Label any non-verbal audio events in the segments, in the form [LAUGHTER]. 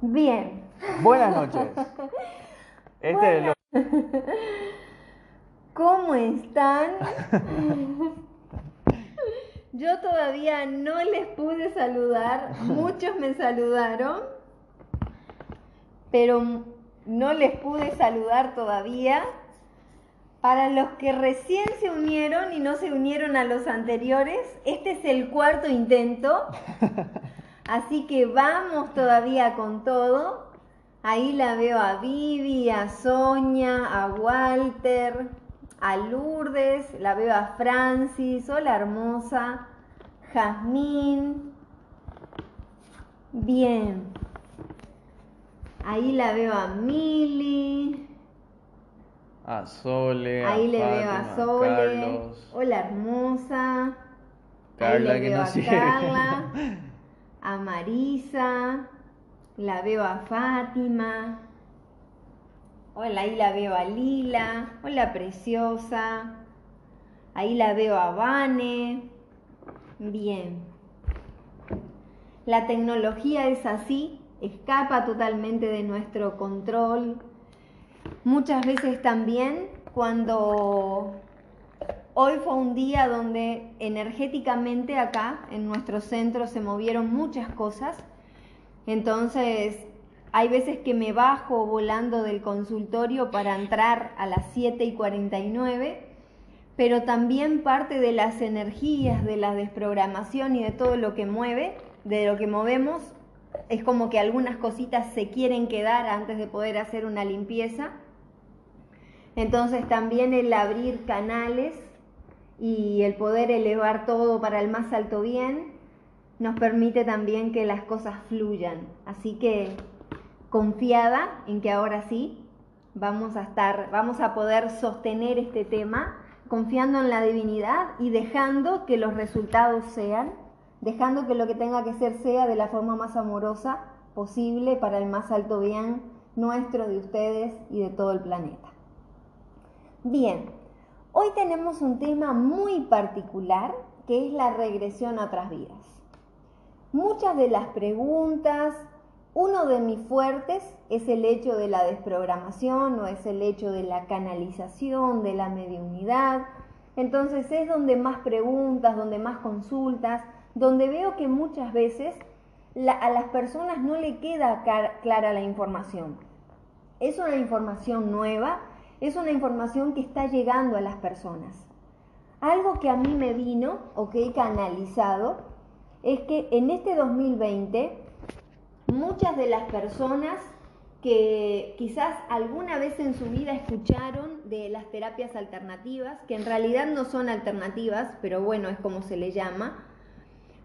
Bien. Buenas noches. [LAUGHS] Este es lo- [LAUGHS] ¿Cómo están? [LAUGHS] Yo todavía no les pude saludar, muchos me saludaron, pero no les pude saludar todavía. Para los que recién se unieron y no se unieron a los anteriores, este es el cuarto intento, así que vamos todavía con todo. Ahí la veo a Vivi, a Sonia, a Walter, a Lourdes, la veo a Francis, hola hermosa, Jazmín. Bien. Ahí la veo a Mili. a Sole, a Ahí le veo a Sole. Carlos, Hola hermosa. Ahí Carla le que veo no a sigue. Carla. [LAUGHS] Marisa. La veo a Fátima. Hola, ahí la veo a Lila. Hola preciosa. Ahí la veo a Vane. Bien. La tecnología es así, escapa totalmente de nuestro control. Muchas veces también cuando hoy fue un día donde energéticamente acá en nuestro centro se movieron muchas cosas. Entonces hay veces que me bajo volando del consultorio para entrar a las 7 y 49 pero también parte de las energías, de la desprogramación y de todo lo que mueve, de lo que movemos, es como que algunas cositas se quieren quedar antes de poder hacer una limpieza. Entonces también el abrir canales y el poder elevar todo para el más alto bien nos permite también que las cosas fluyan. Así que confiada en que ahora sí vamos a estar, vamos a poder sostener este tema confiando en la divinidad y dejando que los resultados sean, dejando que lo que tenga que ser sea de la forma más amorosa posible para el más alto bien nuestro, de ustedes y de todo el planeta. Bien, hoy tenemos un tema muy particular que es la regresión a otras vidas. Muchas de las preguntas, uno de mis fuertes es el hecho de la desprogramación o es el hecho de la canalización, de la mediunidad. Entonces es donde más preguntas, donde más consultas, donde veo que muchas veces a las personas no le queda clara la información. Es una información nueva, es una información que está llegando a las personas. Algo que a mí me vino o que he canalizado es que en este 2020 muchas de las personas que quizás alguna vez en su vida escucharon de las terapias alternativas, que en realidad no son alternativas, pero bueno, es como se le llama,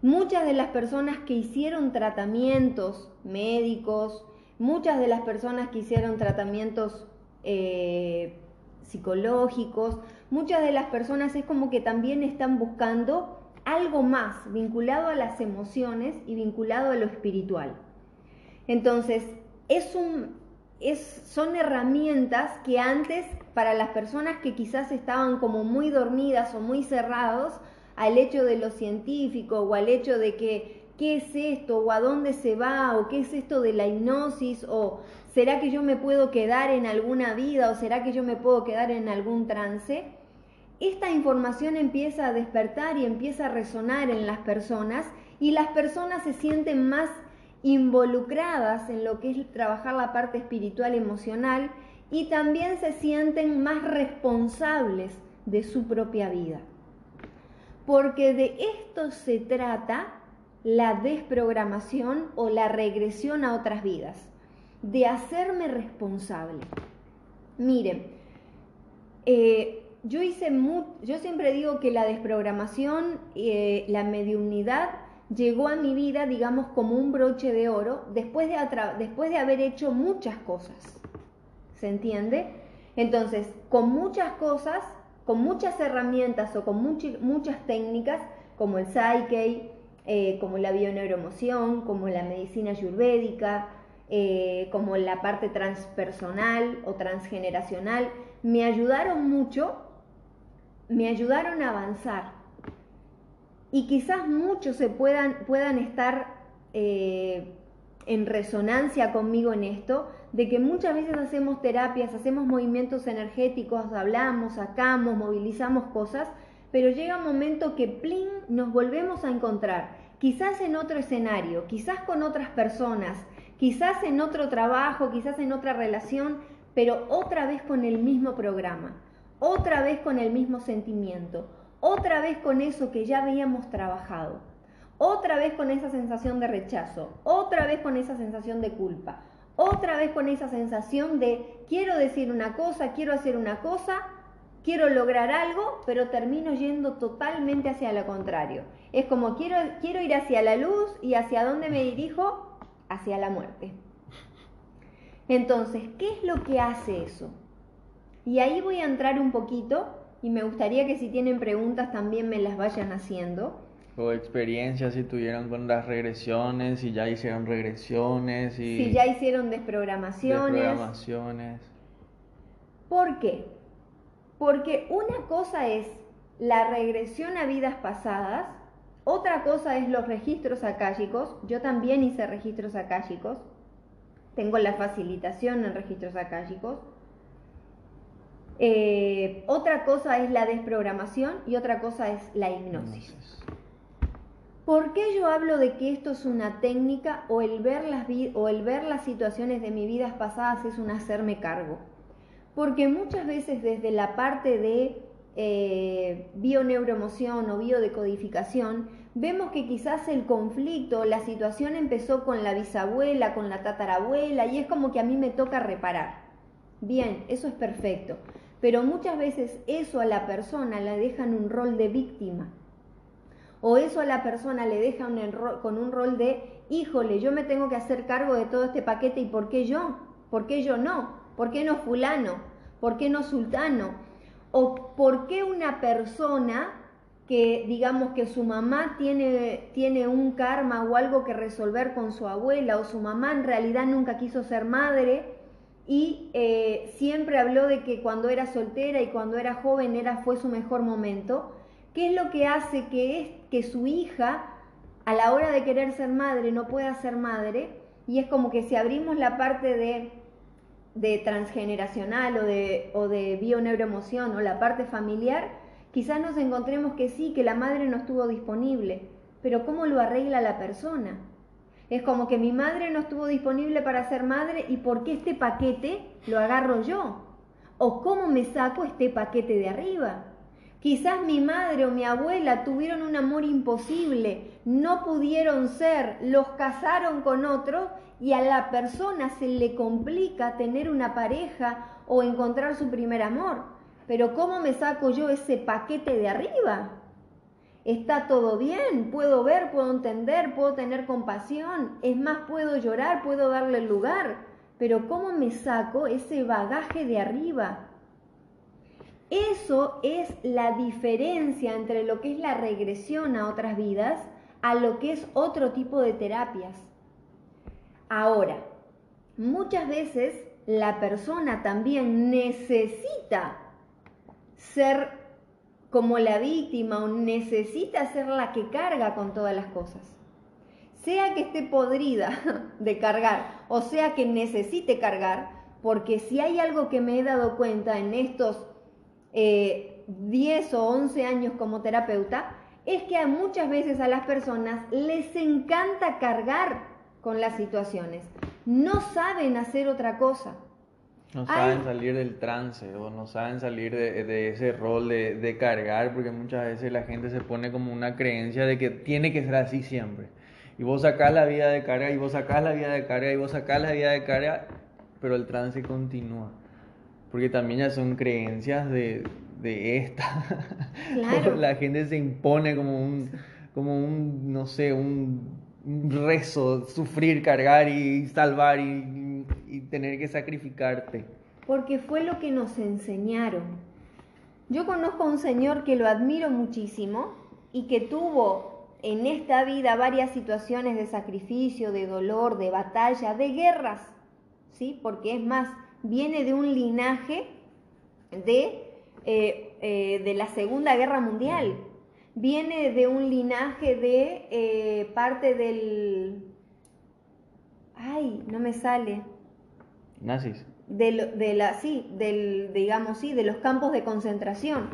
muchas de las personas que hicieron tratamientos médicos, muchas de las personas que hicieron tratamientos eh, psicológicos, muchas de las personas es como que también están buscando algo más vinculado a las emociones y vinculado a lo espiritual. Entonces, es un, es, son herramientas que antes, para las personas que quizás estaban como muy dormidas o muy cerrados al hecho de lo científico o al hecho de que qué es esto o a dónde se va o qué es esto de la hipnosis o será que yo me puedo quedar en alguna vida o será que yo me puedo quedar en algún trance, esta información empieza a despertar y empieza a resonar en las personas y las personas se sienten más involucradas en lo que es trabajar la parte espiritual emocional y también se sienten más responsables de su propia vida. Porque de esto se trata la desprogramación o la regresión a otras vidas, de hacerme responsable. Miren, eh, yo hice yo siempre digo que la desprogramación, eh, la mediunidad llegó a mi vida, digamos, como un broche de oro después de, después de haber hecho muchas cosas. ¿Se entiende? Entonces, con muchas cosas, con muchas herramientas o con much muchas técnicas, como el Psyche, eh, como la bioneuroemoción, como la medicina ayurvédica, eh, como la parte transpersonal o transgeneracional, me ayudaron mucho, me ayudaron a avanzar. Y quizás muchos se puedan, puedan estar eh, en resonancia conmigo en esto, de que muchas veces hacemos terapias, hacemos movimientos energéticos, hablamos, sacamos, movilizamos cosas, pero llega un momento que plin nos volvemos a encontrar, quizás en otro escenario, quizás con otras personas, quizás en otro trabajo, quizás en otra relación, pero otra vez con el mismo programa, otra vez con el mismo sentimiento, otra vez con eso que ya habíamos trabajado, otra vez con esa sensación de rechazo, otra vez con esa sensación de culpa, otra vez con esa sensación de quiero decir una cosa, quiero hacer una cosa, quiero lograr algo, pero termino yendo totalmente hacia lo contrario. Es como quiero, quiero ir hacia la luz y hacia dónde me dirijo, hacia la muerte. Entonces, ¿qué es lo que hace eso? Y ahí voy a entrar un poquito y me gustaría que si tienen preguntas también me las vayan haciendo. O experiencias si tuvieron con las regresiones, si ya hicieron regresiones, y si ya hicieron desprogramaciones. desprogramaciones. ¿Por qué? Porque una cosa es la regresión a vidas pasadas, otra cosa es los registros akáshicos. Yo también hice registros akáshicos. Tengo la facilitación en registros akáshicos. Eh, otra cosa es la desprogramación y otra cosa es la hipnosis. ¿Por qué yo hablo de que esto es una técnica o el ver las, o el ver las situaciones de mis vidas pasadas es un hacerme cargo? Porque muchas veces desde la parte de eh, bioneuroemoción o biodecodificación, vemos que quizás el conflicto, la situación empezó con la bisabuela, con la tatarabuela, y es como que a mí me toca reparar. Bien, eso es perfecto. Pero muchas veces eso a la persona le dejan un rol de víctima. O eso a la persona le deja un con un rol de, híjole, yo me tengo que hacer cargo de todo este paquete y ¿por qué yo? ¿Por qué yo no? ¿Por qué no fulano? ¿Por qué no sultano? ¿O por qué una persona que digamos que su mamá tiene, tiene un karma o algo que resolver con su abuela o su mamá en realidad nunca quiso ser madre y eh, siempre habló de que cuando era soltera y cuando era joven era, fue su mejor momento, ¿qué es lo que hace que, es, que su hija a la hora de querer ser madre no pueda ser madre? Y es como que si abrimos la parte de, de transgeneracional o de, o de bioneuroemoción o la parte familiar, quizás nos encontremos que sí, que la madre no estuvo disponible, pero ¿cómo lo arregla la persona? Es como que mi madre no estuvo disponible para ser madre y ¿por qué este paquete lo agarro yo? ¿O cómo me saco este paquete de arriba? Quizás mi madre o mi abuela tuvieron un amor imposible, no pudieron ser, los casaron con otro y a la persona se le complica tener una pareja o encontrar su primer amor. Pero ¿cómo me saco yo ese paquete de arriba? Está todo bien, puedo ver, puedo entender, puedo tener compasión, es más, puedo llorar, puedo darle lugar, pero ¿cómo me saco ese bagaje de arriba? Eso es la diferencia entre lo que es la regresión a otras vidas a lo que es otro tipo de terapias. Ahora, muchas veces la persona también necesita ser como la víctima o necesita ser la que carga con todas las cosas. Sea que esté podrida [LAUGHS] de cargar o sea que necesite cargar, porque si hay algo que me he dado cuenta en estos 10 eh, o 11 años como terapeuta, es que muchas veces a las personas les encanta cargar con las situaciones. No saben hacer otra cosa. No saben salir del trance o no saben salir de, ese rol de, cargar porque muchas veces la gente se pone como una creencia de que tiene que ser así siempre. Y vos sacás la vida de carga y vos sacás la vida de carga y vos sacás la vida de carga, pero el trance continúa. Porque también ya son creencias de, esta. [LAUGHS] la gente se impone como un, como un, no sé, un rezo, sufrir, cargar y salvar y y tener que sacrificarte. Porque fue lo que nos enseñaron. Yo conozco a un señor que lo admiro muchísimo y que tuvo en esta vida varias situaciones de sacrificio, de dolor, de batalla, de guerras, ¿sí? Porque es más, viene de un linaje de, eh, eh, de la Segunda Guerra Mundial, viene de un linaje de eh, parte del, ay, no me sale. Nazis. De, de la, sí, del, digamos, sí, de los campos de concentración.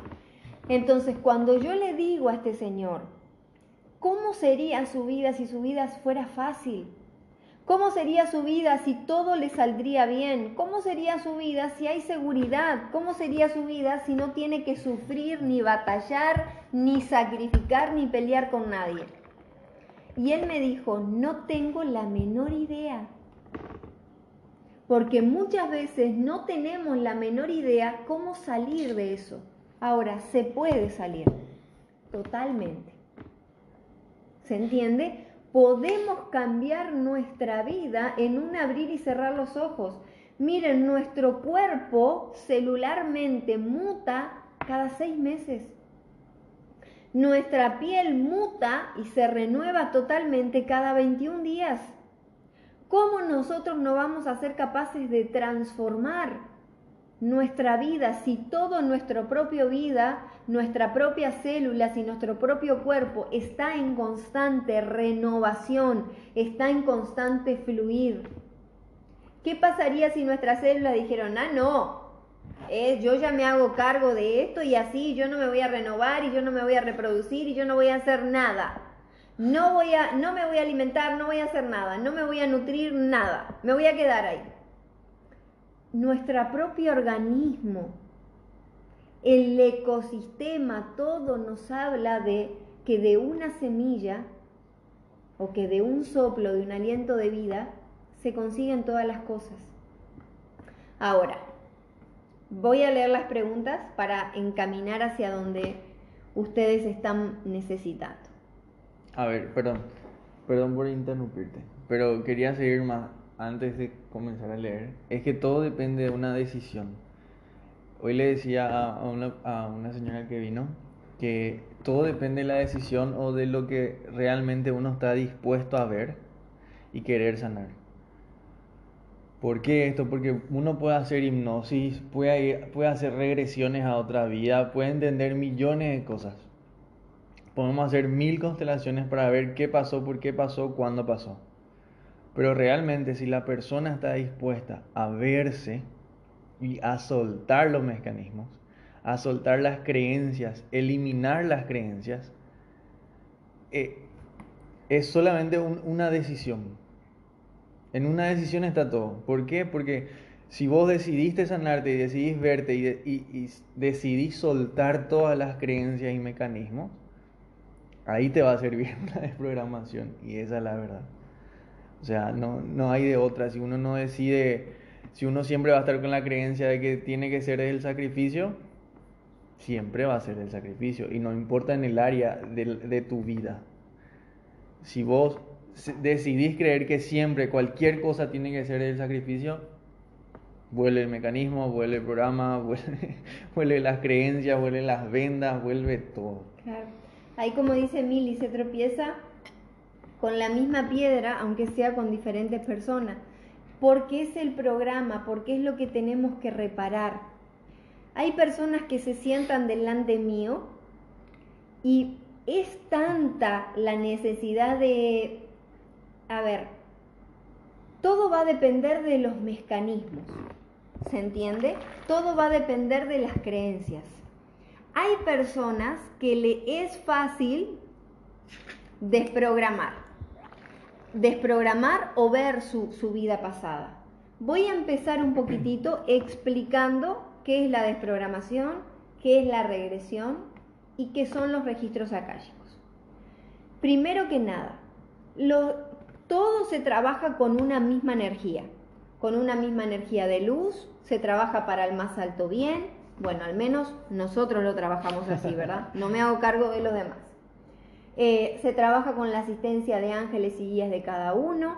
Entonces, cuando yo le digo a este señor, ¿cómo sería su vida si su vida fuera fácil? ¿Cómo sería su vida si todo le saldría bien? ¿Cómo sería su vida si hay seguridad? ¿Cómo sería su vida si no tiene que sufrir, ni batallar, ni sacrificar, ni pelear con nadie? Y él me dijo, no tengo la menor idea. Porque muchas veces no tenemos la menor idea cómo salir de eso. Ahora, se puede salir. Totalmente. ¿Se entiende? Podemos cambiar nuestra vida en un abrir y cerrar los ojos. Miren, nuestro cuerpo celularmente muta cada seis meses. Nuestra piel muta y se renueva totalmente cada 21 días. ¿Cómo nosotros no vamos a ser capaces de transformar nuestra vida, si todo nuestra propia vida, nuestra propia células y nuestro propio cuerpo está en constante renovación, está en constante fluir. ¿Qué pasaría si nuestras células dijeron, ah, no, eh, yo ya me hago cargo de esto y así yo no me voy a renovar y yo no me voy a reproducir y yo no voy a hacer nada? No, voy a, no me voy a alimentar, no voy a hacer nada, no me voy a nutrir nada, me voy a quedar ahí nuestro propio organismo, el ecosistema, todo nos habla de que de una semilla o que de un soplo, de un aliento de vida, se consiguen todas las cosas. Ahora, voy a leer las preguntas para encaminar hacia donde ustedes están necesitando. A ver, perdón, perdón por interrumpirte, pero quería seguir más antes de comenzar a leer, es que todo depende de una decisión. Hoy le decía a una, señora que vino que todo depende de la decisión o de lo que realmente uno está dispuesto a ver y querer sanar. ¿Por qué esto? Porque uno puede hacer hipnosis, puede, puede hacer regresiones a otra vida, puede entender millones de cosas. Podemos hacer mil constelaciones para ver qué pasó, por qué pasó, cuándo pasó. Pero realmente si la persona está dispuesta a verse y a soltar los mecanismos, a soltar las creencias, eliminar las creencias, eh, es solamente una decisión. En una decisión está todo. ¿Por qué? Porque si vos decidiste sanarte y decidís verte y, y decidís soltar todas las creencias y mecanismos, ahí te va a servir [LAUGHS] una desprogramación. Y esa es la verdad. O sea, no, no hay de otra. Si uno no decide, si uno siempre va a estar con la creencia de que tiene que ser el sacrificio, siempre va a ser el sacrificio. Y no importa en el área de, tu vida. Si vos decidís creer que siempre cualquier cosa tiene que ser el sacrificio, vuelve el mecanismo, vuelve el programa, [LAUGHS] vuelve, las creencias, vuelve las vendas, vuelve todo. Claro. Ahí como dice Mili, se tropieza con la misma piedra, aunque sea con diferentes personas. Porque es el programa, porque es lo que tenemos que reparar. Hay personas que se sientan delante mío y es tanta la necesidad de, a ver, todo va a depender de los mecanismos, ¿se entiende? Todo va a depender de las creencias. Hay personas que le es fácil desprogramar desprogramar o ver su, vida pasada. Voy a empezar un poquitito explicando qué es la desprogramación, qué es la regresión y qué son los registros akáshicos. Primero que nada, todo se trabaja con una misma energía, con una misma energía de luz, se trabaja para el más alto bien, bueno, al menos nosotros lo trabajamos así, ¿verdad? [LAUGHS] No me hago cargo de los demás. Eh, se trabaja con la asistencia de ángeles y guías de cada uno.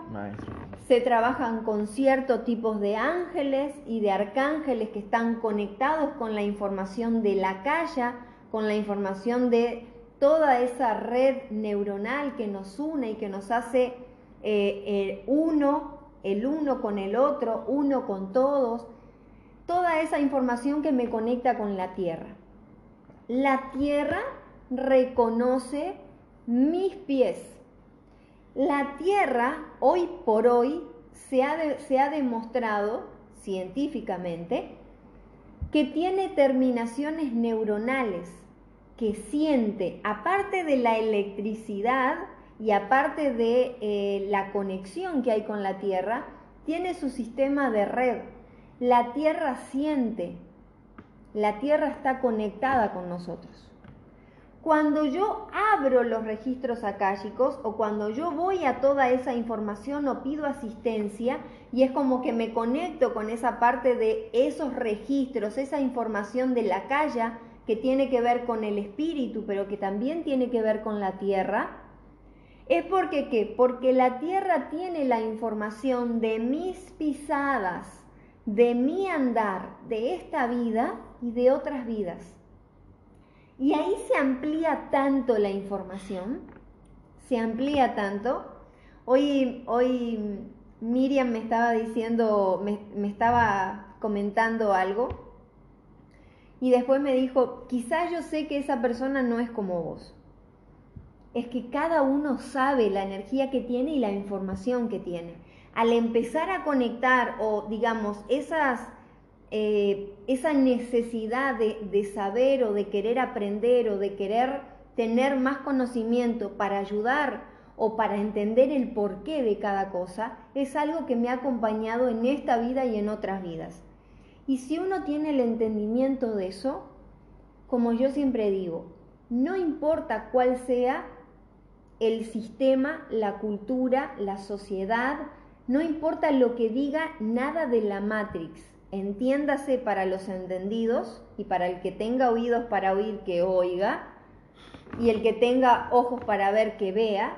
Se trabajan con ciertos tipos de ángeles y de arcángeles que están conectados con la información de la calle, con la información de toda esa red neuronal que nos une y que nos hace eh, uno, el uno con el otro, uno con todos. Toda esa información que me conecta con la Tierra. La Tierra reconoce mis pies. La tierra hoy por hoy se ha, se ha demostrado científicamente que tiene terminaciones neuronales que siente, aparte de la electricidad y aparte de eh, la conexión que hay con la Tierra, tiene su sistema de red. La Tierra siente, la Tierra está conectada con nosotros. Cuando yo abro los registros akáshicos o cuando yo voy a toda esa información o pido asistencia y es como que me conecto con esa parte de esos registros, esa información de la calle que tiene que ver con el espíritu, pero que también tiene que ver con la tierra, es porque qué? Porque la tierra tiene la información de mis pisadas, de mi andar, de esta vida y de otras vidas. Y ahí se amplía tanto la información, se amplía tanto. Hoy, hoy Miriam me estaba diciendo, me, me estaba comentando algo y después me dijo, quizás yo sé que esa persona no es como vos. Es que cada uno sabe la energía que tiene y la información que tiene. Al empezar a conectar o digamos esas eh, esa necesidad de, saber o de querer aprender o de querer tener más conocimiento para ayudar o para entender el porqué de cada cosa, es algo que me ha acompañado en esta vida y en otras vidas. Y si uno tiene el entendimiento de eso, como yo siempre digo, no importa cuál sea el sistema, la cultura, la sociedad, no importa lo que diga nada de la Matrix, entiéndase para los entendidos y para el que tenga oídos para oír que oiga y el que tenga ojos para ver que vea,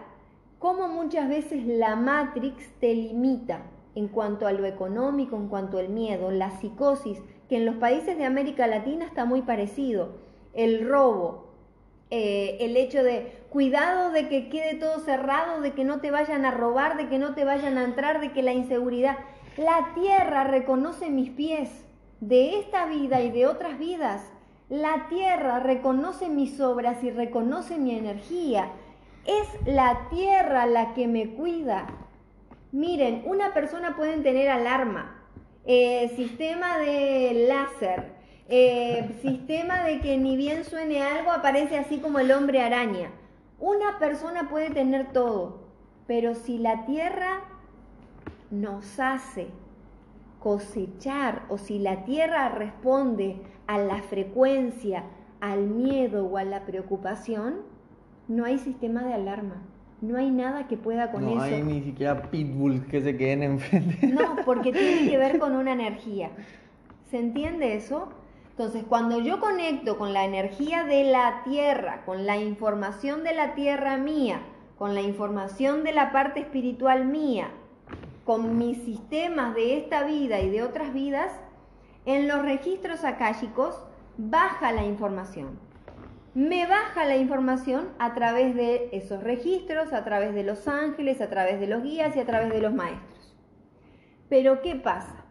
cómo muchas veces la Matrix te limita en cuanto a lo económico, en cuanto al miedo, la psicosis, que en los países de América Latina está muy parecido, el robo, eh, el hecho de cuidado de que quede todo cerrado, de que no te vayan a robar, de que no te vayan a entrar, de que la inseguridad, la tierra reconoce mis pies de esta vida y de otras vidas. La tierra reconoce mis obras y reconoce mi energía. Es la tierra la que me cuida. Miren, una persona puede tener alarma, eh, sistema de láser, eh, sistema de que ni bien suene algo aparece así como el hombre araña. Una persona puede tener todo, pero si la tierra nos hace cosechar o si la tierra responde a la frecuencia, al miedo o a la preocupación, no hay sistema de alarma. No hay nada que pueda con eso. No hay ni siquiera pitbulls que se queden enfrente. No, porque tiene que ver con [LAUGHS] una energía. ¿Se entiende eso? Entonces, cuando yo conecto con la energía de la tierra, con la información de la tierra mía, con la información de la parte espiritual mía, con mis sistemas de esta vida y de otras vidas, en los registros akáshicos baja la información. Me baja la información a través de esos registros, a través de los ángeles, a través de los guías y a través de los maestros. Pero ¿qué pasa?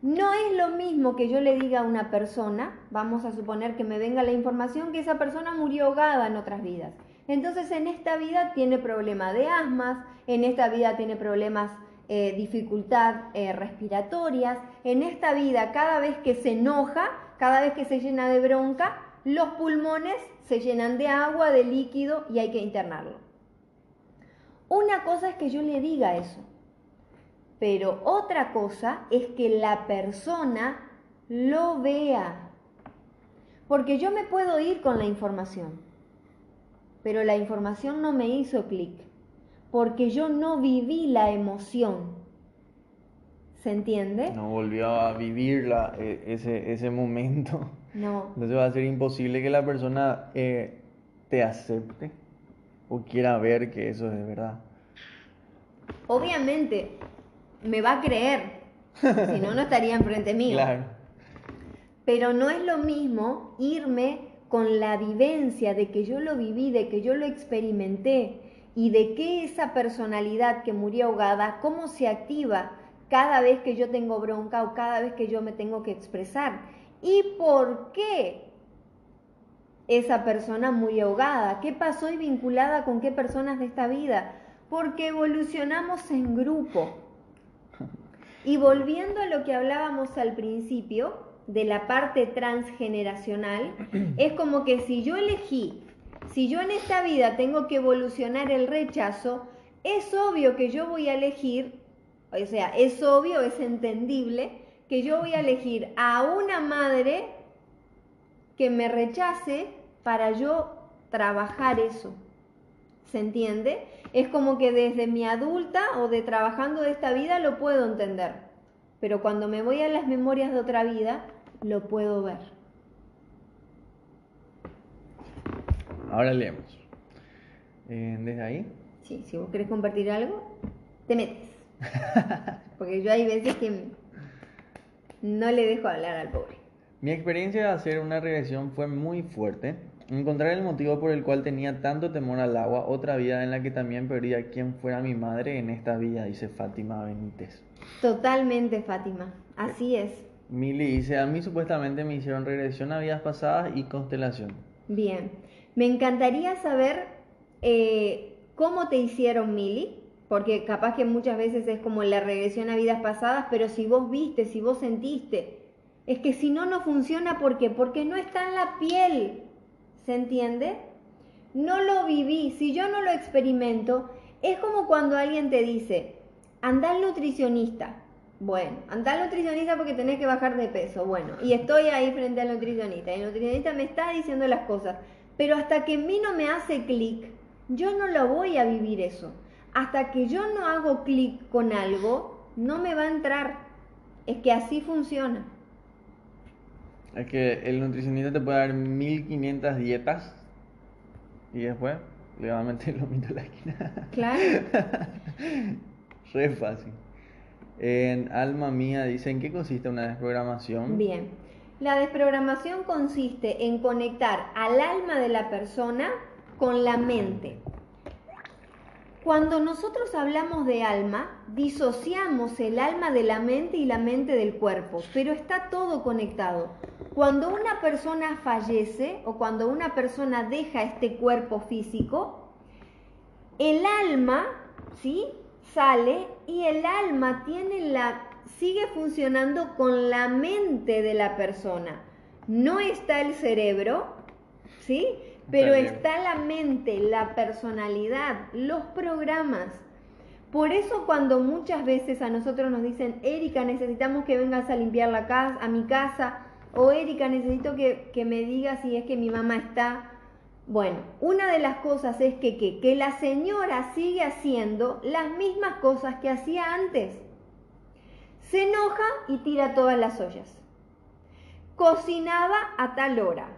No es lo mismo que yo le diga a una persona, vamos a suponer que me venga la información que esa persona murió ahogada en otras vidas. Entonces en esta vida tiene problemas de asmas, en esta vida tiene problemas, eh, dificultad eh, respiratorias, en esta vida cada vez que se enoja, cada vez que se llena de bronca, los pulmones se llenan de agua, de líquido y hay que internarlo. Una cosa es que yo le diga eso, pero otra cosa es que la persona lo vea. Porque yo me puedo ir con la información, pero la información no me hizo clic, porque yo no viví la emoción. ¿Se entiende? No volvió a vivir e, ese, ese momento. [LAUGHS] No. Entonces va a ser imposible que la persona eh, te acepte o quiera ver que eso es verdad. Obviamente, me va a creer, [LAUGHS] si no, no estaría enfrente mío. Claro. Pero no es lo mismo irme con la vivencia de que yo lo viví, de que yo lo experimenté y de que esa personalidad que murió ahogada, cómo se activa cada vez que yo tengo bronca o cada vez que yo me tengo que expresar. ¿Y por qué esa persona murió ahogada? ¿Qué pasó y vinculada con qué personas de esta vida? Porque evolucionamos en grupo. Y volviendo a lo que hablábamos al principio, de la parte transgeneracional, es como que si yo elegí, si yo en esta vida tengo que evolucionar el rechazo, es obvio que yo voy a elegir, o sea, es obvio, es entendible, que yo voy a elegir a una madre que me rechace para yo trabajar eso. ¿Se entiende? Es como que desde mi adulta o de trabajando de esta vida lo puedo entender. Pero cuando me voy a las memorias de otra vida, lo puedo ver. Ahora leemos. Eh, ¿Desde ahí? Sí, si vos querés compartir algo, te metes. [LAUGHS] Porque yo hay veces que no le dejo hablar al pobre. Mi experiencia de hacer una regresión fue muy fuerte. Encontrar el motivo por el cual tenía tanto temor al agua, otra vida en la que también perdía quién fuera mi madre en esta vida, dice Fátima Benítez. Totalmente, Fátima. Así es. Mili dice, a mí supuestamente me hicieron regresión a vidas pasadas y constelación. Bien, me encantaría saber eh, cómo te hicieron, Mili, porque capaz que muchas veces es como la regresión a vidas pasadas, pero si vos viste, si vos sentiste, es que si no, no funciona, ¿por qué? Porque no está en la piel, ¿se entiende? No lo viví, si yo no lo experimento, es como cuando alguien te dice, anda al nutricionista, bueno, anda al nutricionista porque tenés que bajar de peso. Bueno, y estoy ahí frente al nutricionista. Y el nutricionista me está diciendo las cosas. Pero hasta que en mí no me hace clic, yo no lo voy a vivir eso. Hasta que yo no hago clic con algo, no me va a entrar. Es que así funciona. Es que el nutricionista te puede dar 1500 dietas y después le va a meter lo mismo en la esquina. Claro. [LAUGHS] Re fácil. En Alma Mía dice, ¿en qué consiste una desprogramación? Bien, la desprogramación consiste en conectar al alma de la persona con la mente. Cuando nosotros hablamos de alma, disociamos el alma de la mente y la mente del cuerpo, pero está todo conectado. Cuando una persona fallece o cuando una persona deja este cuerpo físico, el alma, ¿sí? sale y el alma tiene la sigue funcionando con la mente de la persona. No está el cerebro, ¿sí? Pero está la mente, la personalidad, los programas. Por eso cuando muchas veces a nosotros nos dicen, Erika, necesitamos que vengas a limpiar la casa, a mi casa, o Erika, necesito que, que me digas si es que mi mamá está, bueno, una de las cosas es que, que, la señora sigue haciendo las mismas cosas que hacía antes. Se enoja y tira todas las ollas. Cocinaba a tal hora.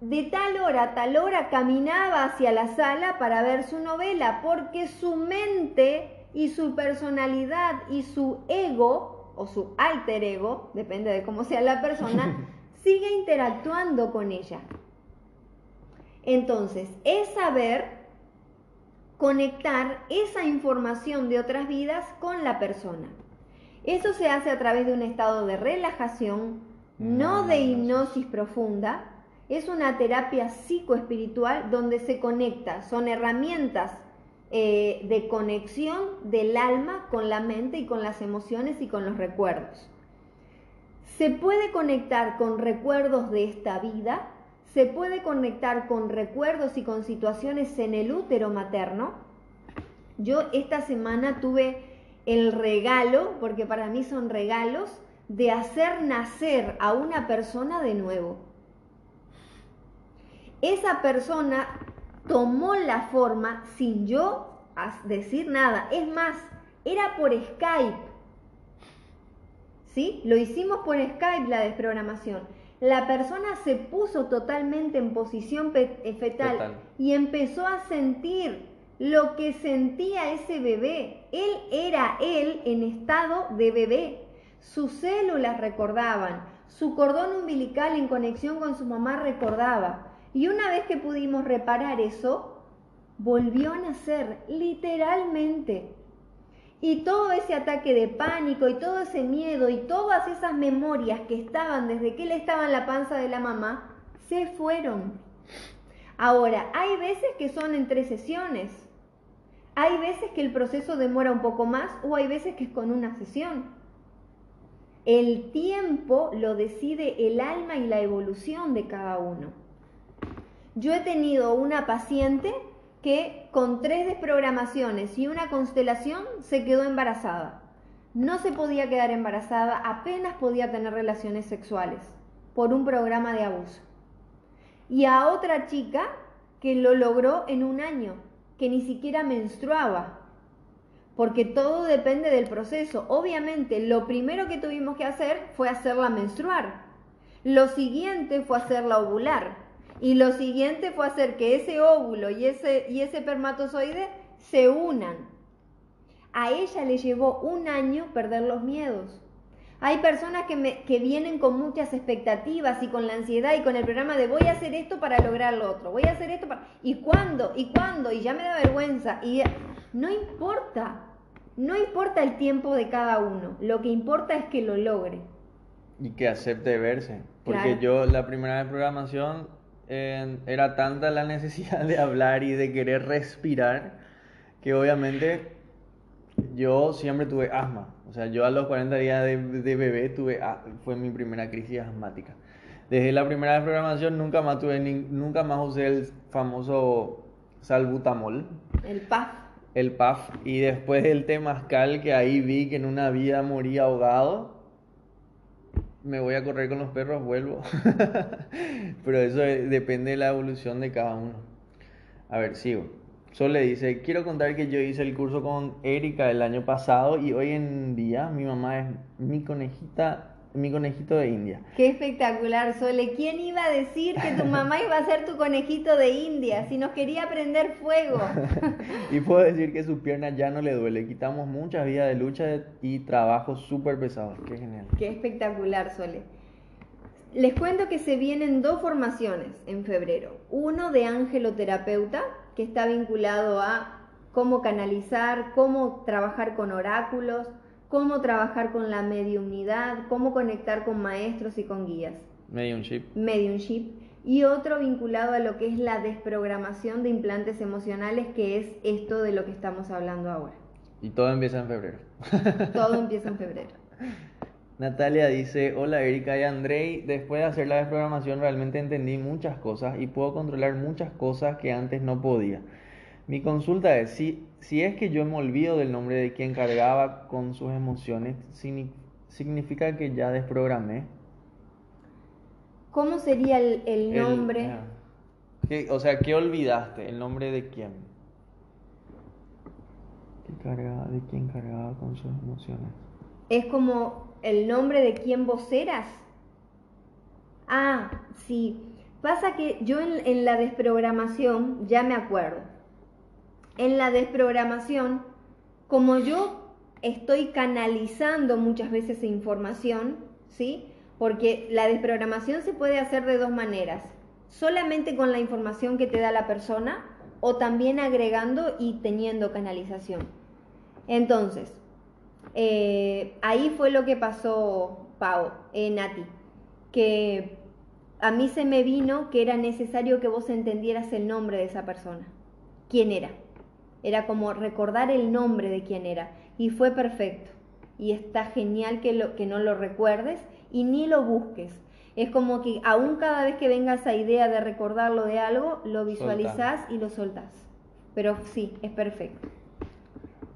De tal hora a tal hora caminaba hacia la sala para ver su novela porque su mente y su personalidad y su ego o su alter ego, depende de cómo sea la persona, [LAUGHS] sigue interactuando con ella. Entonces, es saber conectar esa información de otras vidas con la persona. Eso se hace a través de un estado de relajación, no de hipnosis profunda. Es una terapia psicoespiritual donde se conecta, son herramientas eh, de conexión del alma con la mente y con las emociones y con los recuerdos. Se puede conectar con recuerdos de esta vida se puede conectar con recuerdos y con situaciones en el útero materno. Yo esta semana tuve el regalo, porque para mí son regalos, de hacer nacer a una persona de nuevo. Esa persona tomó la forma sin yo decir nada. Es más, era por Skype. ¿Sí? Lo hicimos por Skype la desprogramación la persona se puso totalmente en posición eh, fetal, y empezó a sentir lo que sentía ese bebé. Él era él en estado de bebé. Sus células recordaban, su cordón umbilical en conexión con su mamá recordaba. Y una vez que pudimos reparar eso, volvió a nacer, literalmente. Y todo ese ataque de pánico y todo ese miedo y todas esas memorias que estaban desde que él estaba en la panza de la mamá, se fueron. Ahora, hay veces que son en tres sesiones. Hay veces que el proceso demora un poco más o hay veces que es con una sesión. El tiempo lo decide el alma y la evolución de cada uno. Yo he tenido una paciente que con tres desprogramaciones y una constelación se quedó embarazada. No se podía quedar embarazada, apenas podía tener relaciones sexuales por un programa de abuso. Y a otra chica que lo logró en un año, que ni siquiera menstruaba, porque todo depende del proceso. Obviamente, lo primero que tuvimos que hacer fue hacerla menstruar. Lo siguiente fue hacerla ovular. Y lo siguiente fue hacer que ese óvulo y ese, y ese espermatozoide se unan. A ella le llevó un año perder los miedos. Hay personas que, me, que vienen con muchas expectativas y con la ansiedad y con el programa de voy a hacer esto para lograr lo otro, voy a hacer esto para... ¿Y cuándo? ¿Y cuándo? Y ya me da vergüenza. Y no importa, no importa el tiempo de cada uno, lo que importa es que lo logre. Y que acepte verse. Porque yo la primera vez programación era tanta la [LAUGHS] necesidad de hablar y de querer respirar que obviamente yo siempre tuve asma. O sea, yo a los 40 días de, bebé tuve, fue mi primera crisis asmática. Desde la primera programación nunca más tuve, nunca más usé el famoso salbutamol. El PAF. El PAF. Y después del temazcal que ahí vi que en una vida moría ahogado, me voy a correr con los perros, vuelvo. [LAUGHS] Pero eso depende de la evolución de cada uno. A ver, sigo. Solo le dice, quiero contar que yo hice el curso con Erika el año pasado y hoy en día mi mamá es mi conejita, mi conejito de India. Qué espectacular, Sole. ¿Quién iba a decir que tu mamá [LAUGHS] iba a ser tu conejito de India si nos quería prender fuego? [LAUGHS] y puedo decir que su pierna ya no le duele. Quitamos muchas vidas de lucha y trabajo súper pesado. Qué genial. Qué espectacular, Sole. Les cuento que se vienen dos formaciones en febrero. Uno de angeloterapeuta que está vinculado a cómo canalizar, cómo trabajar con oráculos, cómo trabajar con la mediunidad, cómo conectar con maestros y con guías. Mediumship. Mediumship. Y otro vinculado a lo que es la desprogramación de implantes emocionales, que es esto de lo que estamos hablando ahora. Y todo empieza en febrero. todo [LAUGHS] empieza en febrero. Natalia dice, hola Erika y Andrei, después de hacer la desprogramación realmente entendí muchas cosas y puedo controlar muchas cosas que antes no podía. Mi consulta es, si, si es que yo me olvido del nombre de quien cargaba con sus emociones, ¿significa que ya desprogramé? ¿Cómo sería el, nombre? o sea, ¿qué olvidaste? ¿El nombre de quién? cargaba, ¿De quién cargaba con sus emociones? Es como el nombre de quién vos eras? Ah, sí. Pasa que yo en, la desprogramación, ya me acuerdo, en la desprogramación, como yo estoy canalizando muchas veces información, ¿sí? Porque la desprogramación se puede hacer de dos maneras, solamente con la información que te da la persona o también agregando y teniendo canalización. Entonces, eh, ahí fue lo que pasó, Pau, eh, Nati, que a mí se me vino que era necesario que vos entendieras el nombre de esa persona, quién era. Era como recordar el nombre de quién era. Y fue perfecto. Y está genial que, lo, que no lo recuerdes y ni lo busques. Es como que aún cada vez que venga esa idea de recordarlo de algo, lo visualizás y lo soltás. Pero sí, es perfecto.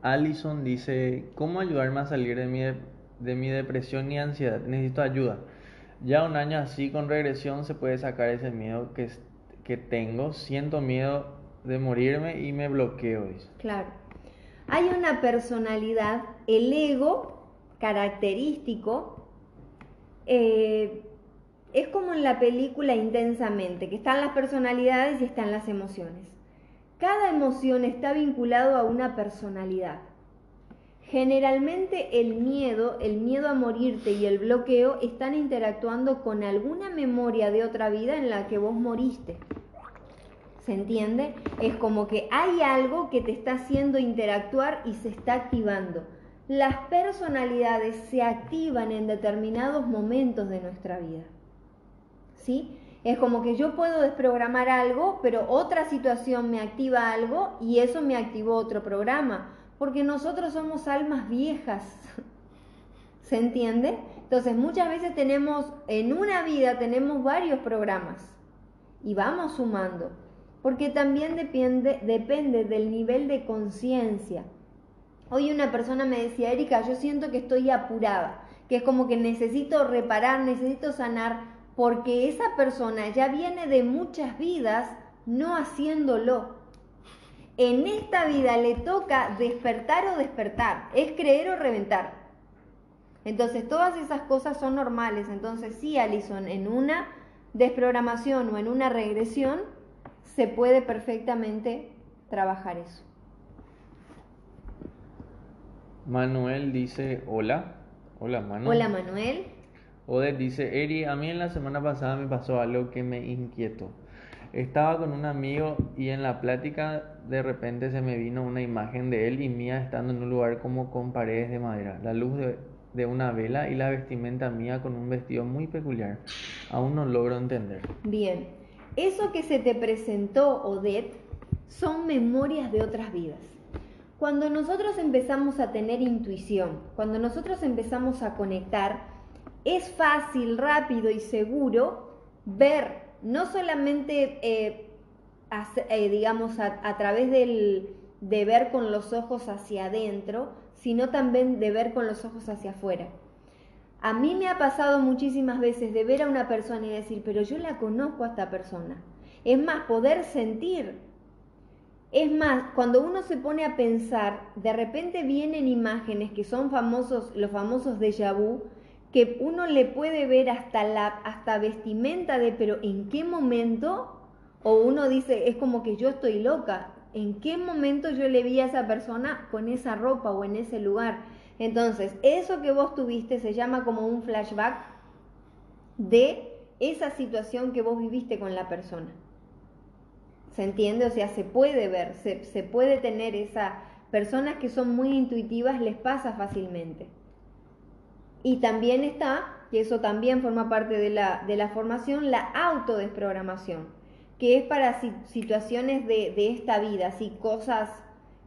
Allison dice, ¿cómo ayudarme a salir de mi, de mi depresión y ansiedad? Necesito ayuda. Ya un año así con regresión se puede sacar ese miedo que, que tengo. Siento miedo de morirme y me bloqueo. Claro. Hay una personalidad, el ego característico, eh, es como en la película intensamente, que están las personalidades y están las emociones. Cada emoción está vinculado a una personalidad. Generalmente el miedo, el miedo a morirte y el bloqueo están interactuando con alguna memoria de otra vida en la que vos moriste. ¿Se entiende? Es como que hay algo que te está haciendo interactuar y se está activando. Las personalidades se activan en determinados momentos de nuestra vida. ¿Sí? Es como que yo puedo desprogramar algo, pero otra situación me activa algo y eso me activó otro programa, porque nosotros somos almas viejas. [LAUGHS] ¿Se entiende? Entonces muchas veces tenemos, en una vida tenemos varios programas y vamos sumando, porque también depende, depende del nivel de conciencia. Hoy una persona me decía, Erika, yo siento que estoy apurada, que es como que necesito reparar, necesito sanar, porque esa persona ya viene de muchas vidas no haciéndolo. En esta vida le toca despertar o despertar, es creer o reventar. Entonces todas esas cosas son normales. Entonces sí, Alison, en una desprogramación o en una regresión se puede perfectamente trabajar eso. Manuel dice hola. Hola Manuel. Hola Manuel. Odette dice, Eri, a mí en la semana pasada me pasó algo que me inquietó. Estaba con un amigo y en la plática de repente se me vino una imagen de él y mía estando en un lugar como con paredes de madera. La luz de, de una vela y la vestimenta mía con un vestido muy peculiar. Aún no logro entender. Bien, eso que se te presentó, Odette, son memorias de otras vidas. Cuando nosotros empezamos a tener intuición, cuando nosotros empezamos a conectar, es fácil, rápido y seguro ver, no solamente, eh, eh, digamos, a, a través del, de ver con los ojos hacia adentro, sino también de ver con los ojos hacia afuera. A mí me ha pasado muchísimas veces de ver a una persona y decir, pero yo la conozco a esta persona. Es más, poder sentir. Es más, cuando uno se pone a pensar, de repente vienen imágenes que son famosos, los famosos déjà vu, que uno le puede ver hasta la hasta vestimenta de, pero ¿en qué momento? O uno dice, es como que yo estoy loca, en qué momento yo le vi a esa persona con esa ropa o en ese lugar. Entonces, eso que vos tuviste se llama como un flashback de esa situación que vos viviste con la persona. ¿Se entiende? O sea, se puede ver, se, puede tener esa... Personas que son muy intuitivas les pasa fácilmente. Y también está, y eso también forma parte de la, de la formación, la autodesprogramación que es para situaciones de, esta vida, así cosas,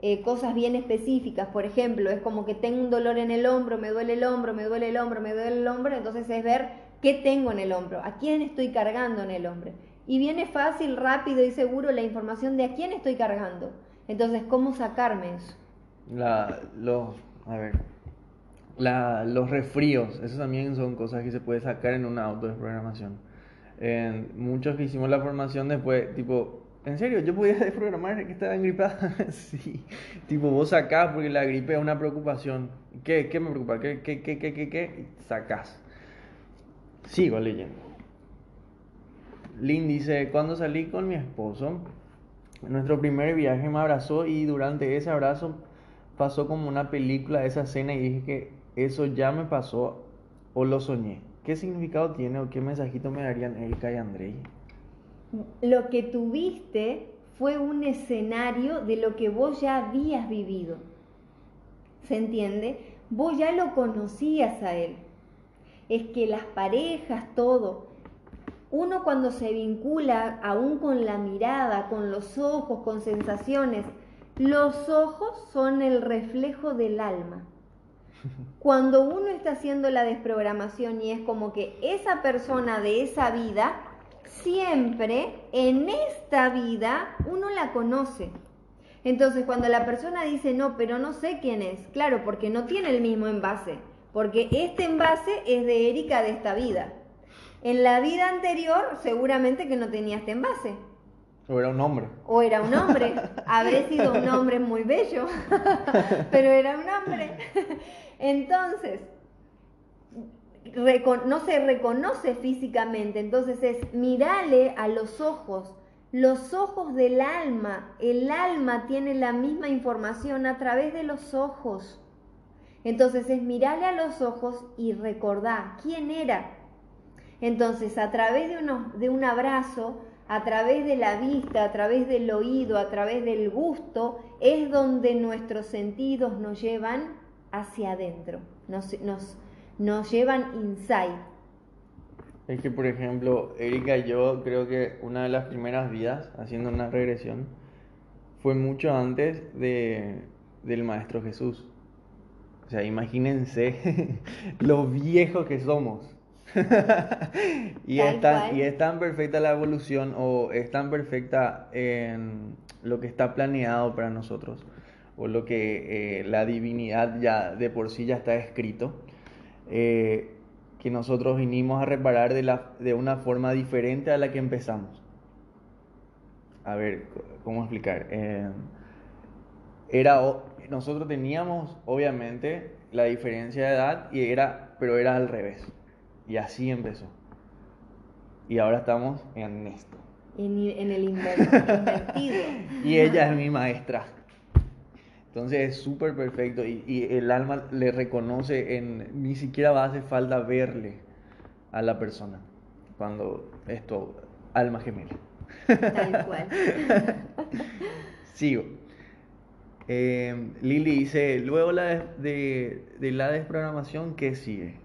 eh, cosas bien específicas. Por ejemplo, es como que tengo un dolor en el hombro, me duele el hombro, me duele el hombro, me duele el hombro, entonces es ver qué tengo en el hombro, a quién estoy cargando en el hombro. Y viene fácil, rápido y seguro la información de a quién estoy cargando. Entonces, ¿cómo sacarme eso? La, los, a ver, la, los resfríos, eso también son cosas que se puede sacar en una autoprogramación muchos que hicimos la formación después, tipo, ¿en serio? ¿Yo podía [LAUGHS] desprogramar que estaba engripada? [LAUGHS] sí. Tipo, vos sacás porque la gripe es una preocupación. ¿Qué, qué me preocupa? ¿Qué, qué, qué, qué, qué, qué? Sacás. Sigo leyendo. Lynn dice, cuando salí con mi esposo, nuestro primer viaje me abrazó y durante ese abrazo pasó como una película esa escena y dije que eso ya me pasó o lo soñé. ¿Qué significado tiene o qué mensajito me darían Erika y Andrei? Lo que tuviste fue un escenario de lo que vos ya habías vivido. ¿Se entiende? Vos ya lo conocías a él. Es que las parejas, todo, uno cuando se vincula aún con la mirada, con los ojos, con sensaciones, los ojos son el reflejo del alma. Cuando uno está haciendo la desprogramación y es como que esa persona de esa vida, siempre en esta vida uno la conoce. Entonces cuando la persona dice, no, pero no sé quién es, claro, porque no tiene el mismo envase, porque este envase es de Erika de esta vida. En la vida anterior seguramente que no tenía este envase. O era un hombre. O era un hombre. Habré sido un hombre muy bello, [LAUGHS] pero era un hombre. Entonces, no se reconoce físicamente, entonces es mirale a los ojos, los ojos del alma, el alma tiene la misma información a través de los ojos. Entonces es mirale a los ojos y recordar quién era. Entonces a través de, de un abrazo, a través de la vista, a través del oído, a través del gusto, es donde nuestros sentidos nos llevan hacia adentro, nos, nos, nos llevan inside. Es que, por ejemplo, Erika y yo creo que una de las primeras vidas, haciendo una regresión, fue mucho antes de, del Maestro Jesús. O sea, imagínense [LAUGHS] lo viejos que somos. [LAUGHS] y, es tan, y es tan perfecta la evolución o es tan perfecta en lo que está planeado para nosotros o lo que eh, la divinidad ya de por sí ya está escrito, eh, que nosotros vinimos a reparar de, la, de una forma diferente a la que empezamos. A ver, ¿cómo explicar? Eh, era, nosotros teníamos, obviamente, la diferencia de edad, y era, pero era al revés. Y así empezó. Y ahora estamos en esto. En, el invertido. [LAUGHS] y ella es mi maestra. Entonces es súper perfecto y, el alma le reconoce en, ni siquiera va a hacer falta verle a la persona cuando esto, alma gemela. Tal cual. [LAUGHS] Sigo. Eh, Lili dice, luego la de, de, la desprogramación, ¿qué sigue?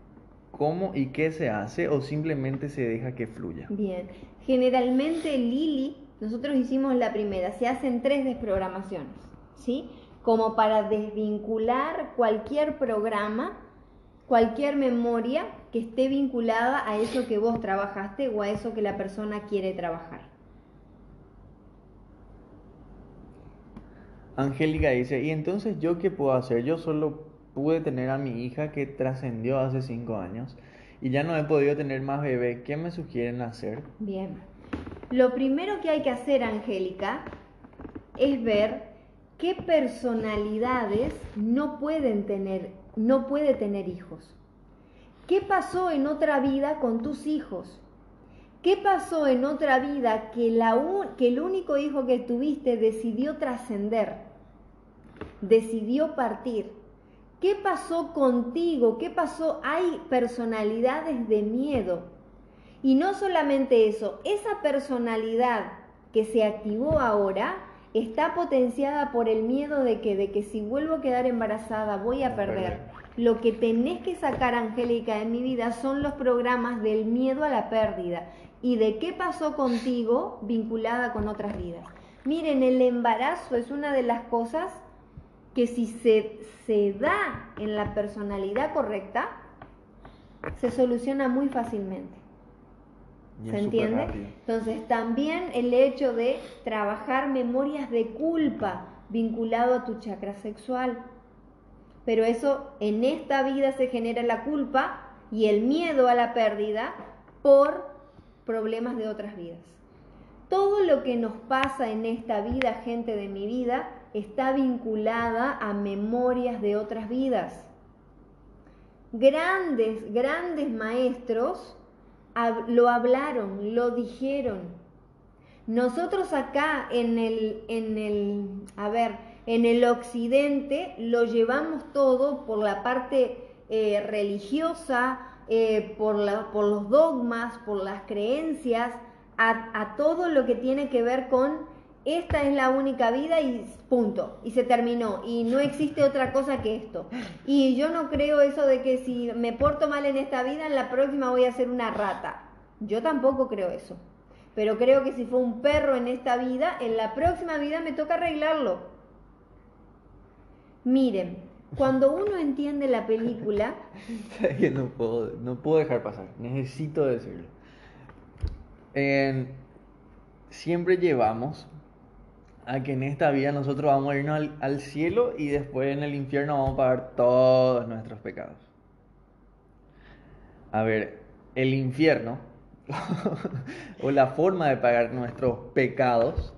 ¿Cómo y qué se hace o simplemente se deja que fluya? Bien, generalmente Lili, nosotros hicimos la primera, se hacen tres desprogramaciones, ¿sí? como para desvincular cualquier programa, cualquier memoria que esté vinculada a eso que vos trabajaste o a eso que la persona quiere trabajar. Angélica dice, ¿y entonces yo qué puedo hacer? Yo solo pude tener a mi hija que trascendió hace cinco años y ya no he podido tener más bebé. ¿Qué me sugieren hacer? Bien. Lo primero que hay que hacer, Angélica, es ver ¿Qué personalidades no pueden tener, no puede tener hijos? ¿Qué pasó en otra vida con tus hijos? ¿Qué pasó en otra vida que, la que el único hijo que tuviste decidió trascender? Decidió partir. ¿Qué pasó contigo? ¿Qué pasó? Hay personalidades de miedo. Y no solamente eso, esa personalidad que se activó ahora está potenciada por el miedo de que, de que si vuelvo a quedar embarazada voy a perder. Lo que tenés que sacar, Angélica, en mi vida son los programas del miedo a la pérdida y de qué pasó contigo vinculada con otras vidas. Miren, el embarazo es una de las cosas que si se, se da en la personalidad correcta, se soluciona muy fácilmente. ¿Se entiende? Entonces, también el hecho de trabajar memorias de culpa vinculado a tu chakra sexual. Pero eso en esta vida se genera la culpa y el miedo a la pérdida por problemas de otras vidas. Todo lo que nos pasa en esta vida, gente de mi vida, está vinculada a memorias de otras vidas. Grandes, grandes maestros lo hablaron, lo dijeron. Nosotros acá en el, en el, a ver, en el occidente lo llevamos todo por la parte eh, religiosa, eh, por, la, por los dogmas, por las creencias, a todo lo que tiene que ver con esta es la única vida y punto, y se terminó, y no existe otra cosa que esto. Y yo no creo eso de que si me porto mal en esta vida, en la próxima voy a ser una rata. Yo tampoco creo eso. Pero creo que si fue un perro en esta vida, en la próxima vida me toca arreglarlo. Miren, cuando uno entiende la película... [LAUGHS] no puedo, no puedo dejar pasar, necesito decirlo. siempre llevamos a que en esta vida nosotros vamos a irnos al, cielo y después en el infierno vamos a pagar todos nuestros pecados. A ver, el infierno [LAUGHS] o la forma de pagar nuestros pecados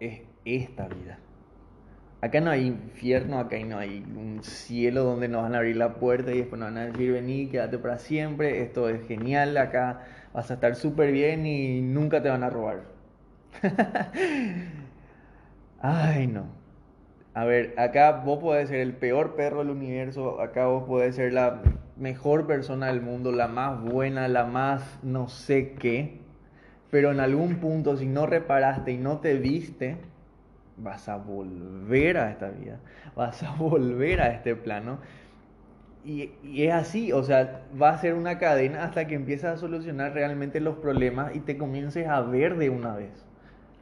es esta vida. Acá no hay infierno, acá no hay un cielo donde nos van a abrir la puerta y después nos van a decir, vení, quédate para siempre, esto es genial, acá vas a estar súper bien y nunca te van a robar. [LAUGHS] Ay, no. A ver, acá vos podés ser el peor perro del universo, acá vos podés ser la mejor persona del mundo, la más buena, la más no sé qué, pero en algún punto si no reparaste y no te viste, vas a volver a esta vida, vas a volver a este plano y, es así, o sea, va a ser una cadena hasta que empiezas a solucionar realmente los problemas y te comiences a ver de una vez.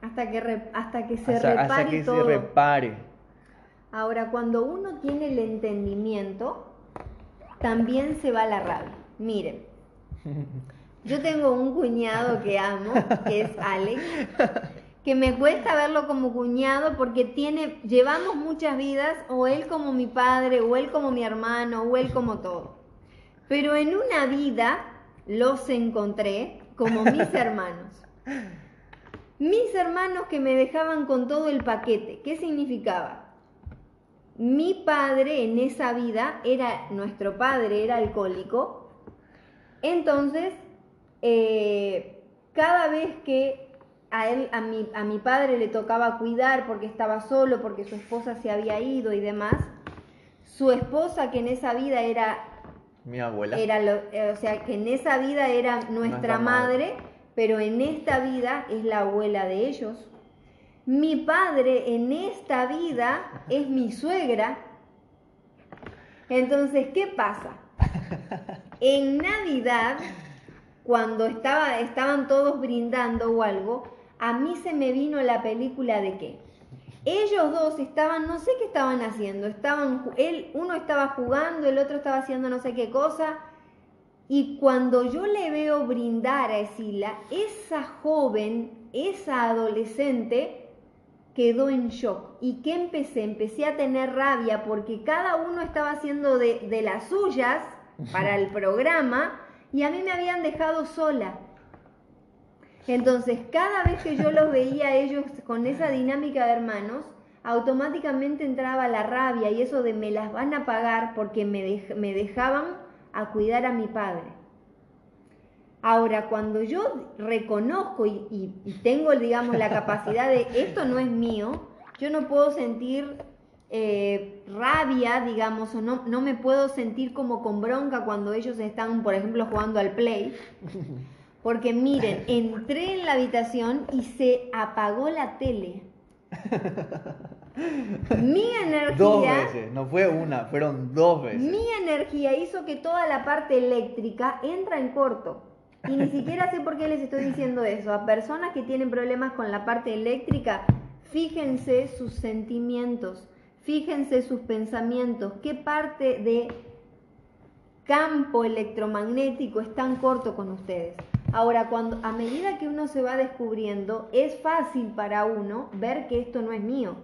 Hasta que, hasta que se repare hasta que se repare. Ahora, cuando uno tiene el entendimiento, también se va la rabia. Miren, [LAUGHS] yo tengo un cuñado que amo, que es Alex, que me cuesta verlo como cuñado porque tiene, llevamos muchas vidas, o él como mi padre, o él como mi hermano, o él como todo. Pero en una vida los encontré como mis [LAUGHS] hermanos. Mis hermanos que me dejaban con todo el paquete. ¿Qué significaba? Mi padre en esa vida era, nuestro padre era alcohólico. Entonces, eh, cada vez que a él, a mi, a mi padre le tocaba cuidar porque estaba solo, porque su esposa se había ido y demás. Su esposa, que en esa vida era... Mi abuela. Era eh, o sea, que en esa vida era nuestra, madre, pero en esta vida es la abuela de ellos. Mi padre en esta vida es mi suegra. Entonces, ¿qué pasa? [LAUGHS] En Navidad, cuando estaba, estaban todos brindando o algo, a mí se me vino la película de qué. Ellos dos estaban, no sé qué estaban haciendo, estaban, él, uno estaba jugando, el otro estaba haciendo no sé qué cosa, y cuando yo le veo brindar a Esila, esa joven, esa adolescente, quedó en shock. ¿Y qué empecé? Empecé a tener rabia porque cada uno estaba haciendo de, de las suyas para el [LAUGHS] programa y a mí me habían dejado sola. Entonces, cada vez que yo los veía a ellos con esa dinámica de hermanos, automáticamente entraba la rabia y eso de me las van a pagar porque me, me dejaban a cuidar a mi padre. Ahora, cuando yo reconozco y, tengo, digamos, la capacidad de [LAUGHS] esto no es mío, yo no puedo sentir eh, rabia, digamos, o no, no me puedo sentir como con bronca cuando ellos están, por ejemplo, jugando al play. Porque miren, entré en la habitación y se apagó la tele. [LAUGHS] Mi [LAUGHS] energía. Dos veces, no fue una, fueron dos veces. Mi energía hizo que toda la parte eléctrica entra en corto. Y ni siquiera sé por qué les estoy diciendo eso. A personas que tienen problemas con la parte eléctrica, fíjense sus sentimientos, fíjense sus pensamientos, qué parte de campo electromagnético está en corto con ustedes. Ahora, cuando a medida que uno se va descubriendo, es fácil para uno ver que esto no es mío.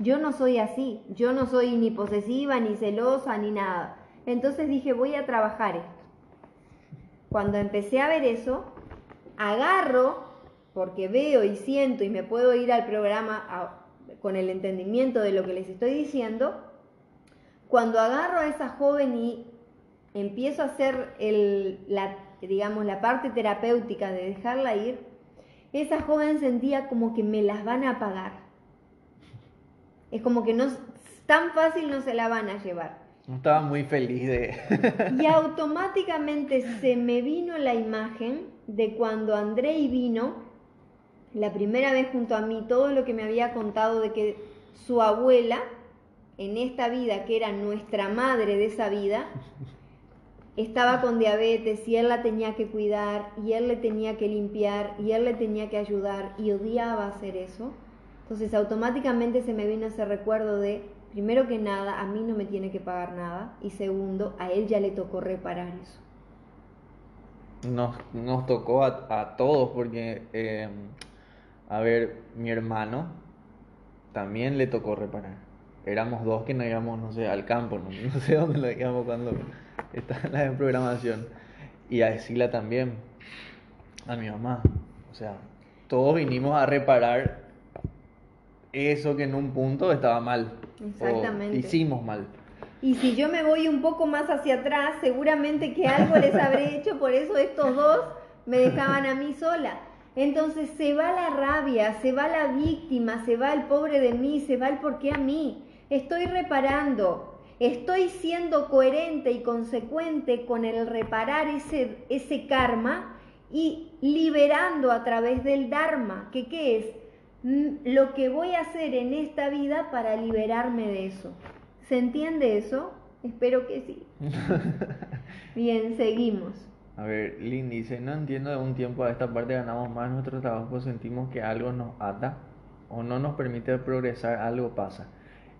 Yo no soy así, yo no soy ni posesiva, ni celosa, ni nada. Entonces dije, voy a trabajar esto. Cuando empecé a ver eso, agarro, porque veo y siento y me puedo ir al programa con el entendimiento de lo que les estoy diciendo, cuando agarro a esa joven y empiezo a hacer la digamos, la parte terapéutica de dejarla ir, esa joven sentía como que me las van a pagar. Es como que no tan fácil no se la van a llevar. Estaba muy feliz de... [LAUGHS] y automáticamente se me vino la imagen de cuando Andrei vino, la primera vez junto a mí, todo lo que me había contado de que su abuela, en esta vida, que era nuestra madre de esa vida, estaba con diabetes y él la tenía que cuidar y él le tenía que limpiar y él le tenía que ayudar y odiaba hacer eso. Entonces automáticamente se me vino ese recuerdo de, primero que nada, a mí no me tiene que pagar nada y segundo, a él ya le tocó reparar eso. Nos, nos tocó a, todos porque, em, a ver, mi hermano también le tocó reparar. Éramos dos que no íbamos, no sé, al campo, no, [LAUGHS] no sé dónde lo íbamos cuando está la en programación. Y a Esila también, a mi mamá. O sea, todos vinimos a reparar eso que en un punto estaba mal. Exactamente. hicimos mal. Y si yo me voy un poco más hacia atrás, seguramente que algo les habré [LAUGHS] hecho, por eso estos dos me dejaban a mí sola. Entonces se va la rabia, se va la víctima, se va el pobre de mí, se va el por qué a mí. Estoy reparando, estoy siendo coherente y consecuente con el reparar ese, ese karma y liberando a través del Dharma, que qué es lo que voy a hacer en esta vida para liberarme de eso. ¿Se entiende eso? Espero que sí. [LAUGHS] Bien, seguimos. A ver, Lynn dice, no entiendo de un tiempo a esta parte ganamos más nuestro trabajo, sentimos que algo nos ata o no nos permite progresar, algo pasa.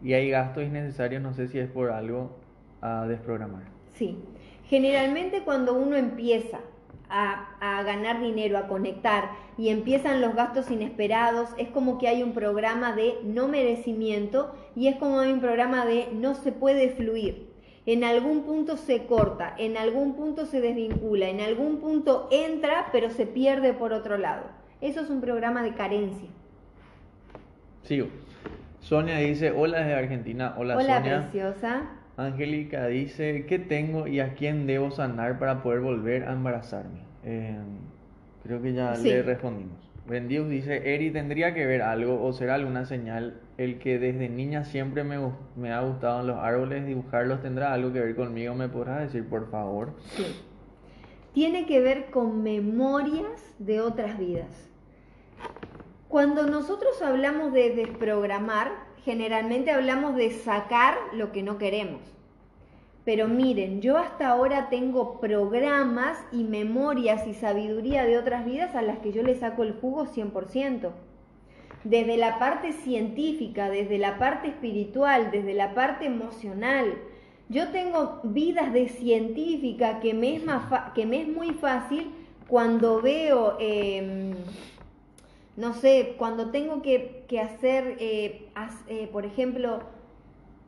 Y hay gastos innecesarios, no sé si es por algo a desprogramar. Sí, generalmente cuando uno empieza a, ganar dinero, a conectar y empiezan los gastos inesperados, es como que hay un programa de no merecimiento y es como hay un programa de no se puede fluir. En algún punto se corta, en algún punto se desvincula, en algún punto entra pero se pierde por otro lado. Eso es un programa de carencia. Sigo. Sonia dice, hola desde Argentina. Hola, hola preciosa. Angélica dice, ¿qué tengo y a quién debo sanar para poder volver a embarazarme? Eh, creo que ya le respondimos. Bendius dice, Eri, ¿tendría que ver algo o será alguna señal el que desde niña siempre me, me ha gustado los árboles, dibujarlos, tendrá algo que ver conmigo? ¿Me podrás decir, por favor? Sí. Tiene que ver con memorias de otras vidas. Cuando nosotros hablamos de desprogramar, generalmente hablamos de sacar lo que no queremos. Pero miren, yo hasta ahora tengo programas y memorias y sabiduría de otras vidas a las que yo le saco el jugo 100%. Desde la parte científica, desde la parte espiritual, desde la parte emocional. Yo tengo vidas de científica que me es, que me es muy fácil cuando veo... Em, no sé, cuando tengo que, hacer, eh, eh, por ejemplo,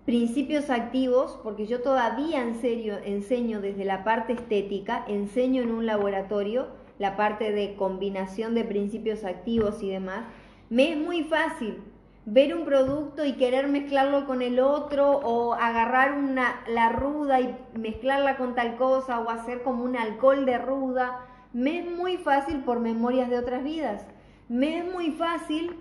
principios activos, porque yo todavía en serio enseño desde la parte estética, enseño en un laboratorio la parte de combinación de principios activos y demás, me es muy fácil ver un producto y querer mezclarlo con el otro o agarrar una, la ruda y mezclarla con tal cosa o hacer como un alcohol de ruda. Me es muy fácil por memorias de otras vidas me es muy fácil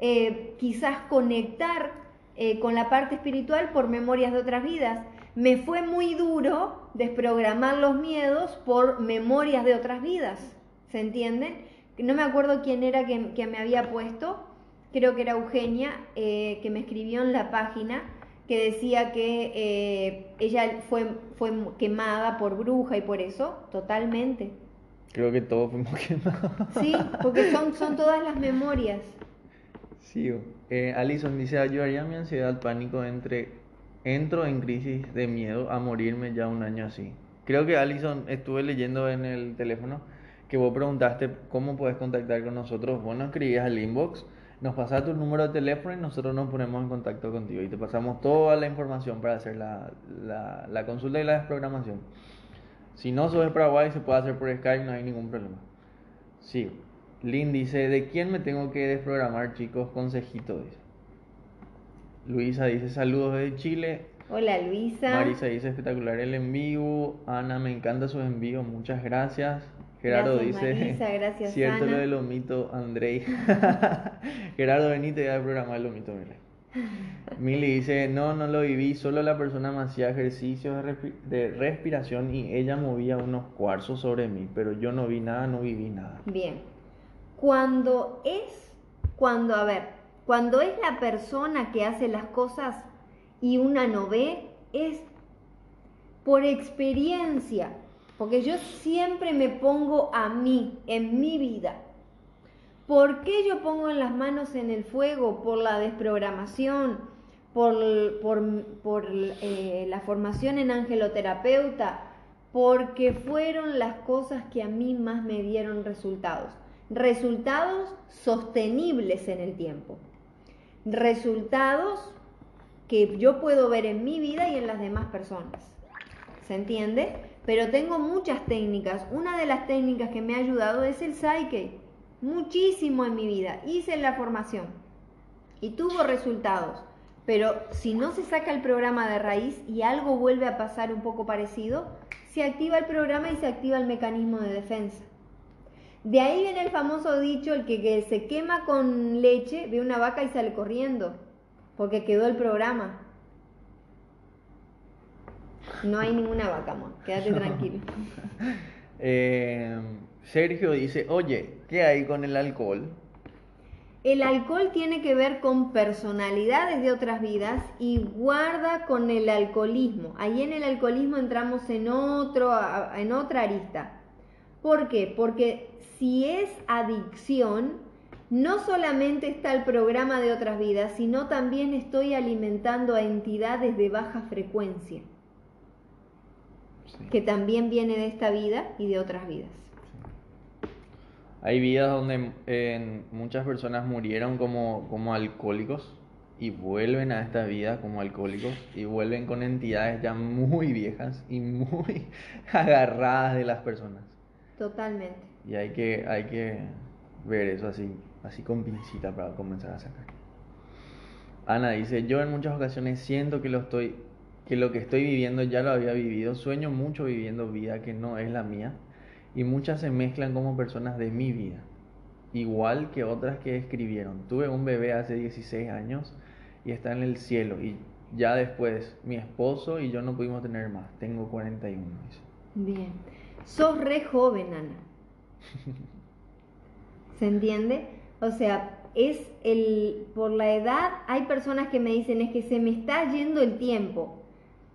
eh, quizás conectar eh, con la parte espiritual por memorias de otras vidas. Me fue muy duro desprogramar los miedos por memorias de otras vidas. ¿Se entienden? No me acuerdo quién era que, me había puesto, creo que era Eugenia, eh, que me escribió en la página, que decía que ella fue, fue quemada por bruja y por eso, totalmente. Creo que todos fuimos [LAUGHS] quemados. Sí, porque son, son todas las memorias. Sí, eh, Alison dice, ayudaría mi ansiedad, pánico, entre, entro en crisis de miedo a morirme ya un año así. Creo que Alison, estuve leyendo en el teléfono que vos preguntaste cómo puedes contactar con nosotros. Vos nos escribías al inbox, nos pasás tu número de teléfono y nosotros nos ponemos en contacto contigo y te pasamos toda la información para hacer la, la, la consulta y la desprogramación. Si no sos de Paraguay, se puede hacer por Skype, no hay ningún problema. Sí. Lynn dice, ¿de quién me tengo que desprogramar, chicos? Consejito, dice. Luisa dice, saludos desde Chile. Hola, Luisa. Marisa dice, espectacular el envío. Ana, me encanta su envío, muchas gracias. Gerardo dice, Marisa, [LAUGHS] gracias, cierto lo de lomito, Andrei. [LAUGHS] Gerardo, venite a desprogramar el lomito, mire. Mili dice, no, no lo viví, solo la persona me hacía ejercicios de, respiración y ella movía unos cuarzos sobre mí, pero yo no vi nada, no viví nada. Bien, cuando es, cuando, a ver, cuando es la persona que hace las cosas y una no ve, es por experiencia, porque yo siempre me pongo a mí, en mi vida. ¿Por qué yo pongo las manos en el fuego? Por la desprogramación, por, por, eh, la formación en angeloterapeuta, porque fueron las cosas que a mí más me dieron resultados. Resultados sostenibles en el tiempo. Resultados que yo puedo ver en mi vida y en las demás personas. ¿Se entiende? Pero tengo muchas técnicas. Una de las técnicas que me ha ayudado es el Psyche muchísimo en mi vida. Hice la formación y tuvo resultados. Pero si no se saca el programa de raíz y algo vuelve a pasar un poco parecido, se activa el programa y se activa el mecanismo de defensa. De ahí viene el famoso dicho, el que, se quema con leche, ve una vaca y sale corriendo, porque quedó el programa. No hay ninguna vaca, amor, quédate [LAUGHS] tranquilo. eh, Sergio dice, oye, ¿qué hay con el alcohol? El alcohol tiene que ver con personalidades de otras vidas y guarda con el alcoholismo. Ahí en el alcoholismo entramos en, otro, en otra arista. ¿Por qué? Porque si es adicción, no solamente está el programa de otras vidas, sino también estoy alimentando a entidades de baja frecuencia, que también viene de esta vida y de otras vidas. Hay vidas donde eh, muchas personas murieron como, como alcohólicos y vuelven a esta vida como alcohólicos y vuelven con entidades ya muy viejas y muy [LAUGHS] agarradas de las personas. Totalmente. Y hay que, hay que ver eso así, así con pincita para comenzar a sacar. Ana dice, yo en muchas ocasiones siento que lo estoy que lo que estoy viviendo ya lo había vivido, sueño mucho viviendo vida que no es la mía y muchas se mezclan como personas de mi vida, igual que otras que escribieron. Tuve un bebé hace 16 años y está en el cielo y ya después mi esposo y yo no pudimos tener más. Tengo 41. Bien. Sos re joven, Ana. [LAUGHS] ¿Se entiende? O sea, es el por la edad, hay personas que me dicen es que se me está yendo el tiempo.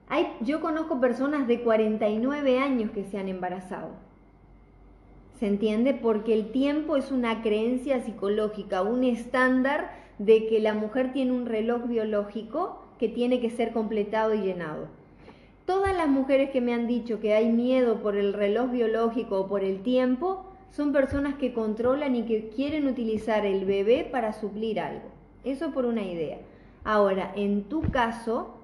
Hay, yo conozco personas de 49 años que se han embarazado. ¿Se entiende? Porque el tiempo es una creencia psicológica, un estándar de que la mujer tiene un reloj biológico que tiene que ser completado y llenado. Todas las mujeres que me han dicho que hay miedo por el reloj biológico o por el tiempo son personas que controlan y que quieren utilizar el bebé para suplir algo. Eso por una idea. Ahora, en tu caso,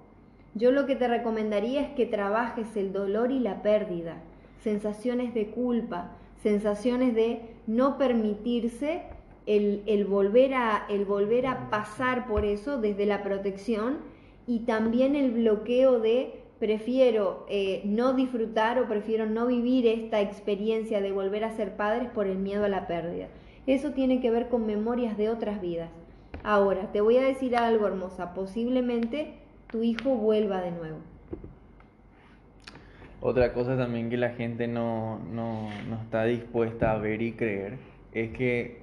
yo lo que te recomendaría es que trabajes el dolor y la pérdida, sensaciones de culpa, sensaciones de no permitirse el, volver a, el volver a pasar por eso desde la protección y también el bloqueo de prefiero eh, no disfrutar o prefiero no vivir esta experiencia de volver a ser padres por el miedo a la pérdida. Eso tiene que ver con memorias de otras vidas. Ahora, te voy a decir algo hermosa, posiblemente tu hijo vuelva de nuevo. Otra cosa también que la gente no, está dispuesta a ver y creer es que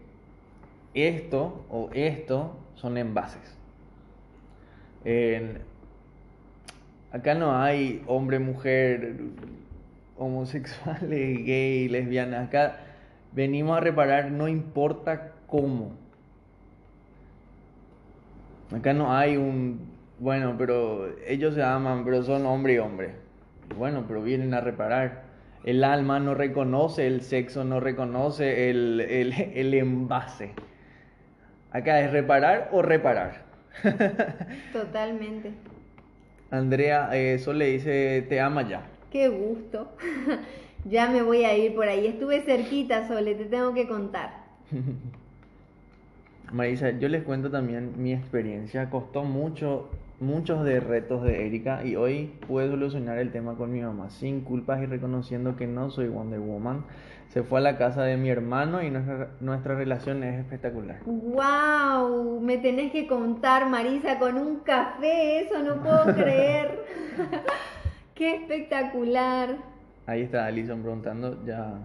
esto o esto son envases. acá no hay hombre, mujer, homosexuales, [LAUGHS] gay, lesbianas. Acá venimos a reparar no importa cómo. Acá no hay un, bueno, pero ellos se aman, pero son hombre y hombre. Bueno, pero vienen a reparar. El alma no reconoce el sexo, no reconoce el, el, envase. Acá es reparar o reparar. [LAUGHS] Totalmente. Andrea, eso le dice, te ama ya. Qué gusto. [LAUGHS] ya me voy a ir por ahí. Estuve cerquita, Sole, te tengo que contar. [LAUGHS] Marisa, yo les cuento también mi experiencia. Costó mucho muchos de retos de Erika y hoy pude solucionar el tema con mi mamá sin culpas y reconociendo que no soy Wonder Woman. Se fue a la casa de mi hermano y nuestra, nuestra relación es espectacular. ¡Wow! Me tenés que contar, Marisa, con un café, eso no puedo [LAUGHS] creer. [LAUGHS] ¡Qué espectacular! Ahí está Alison preguntando, ya.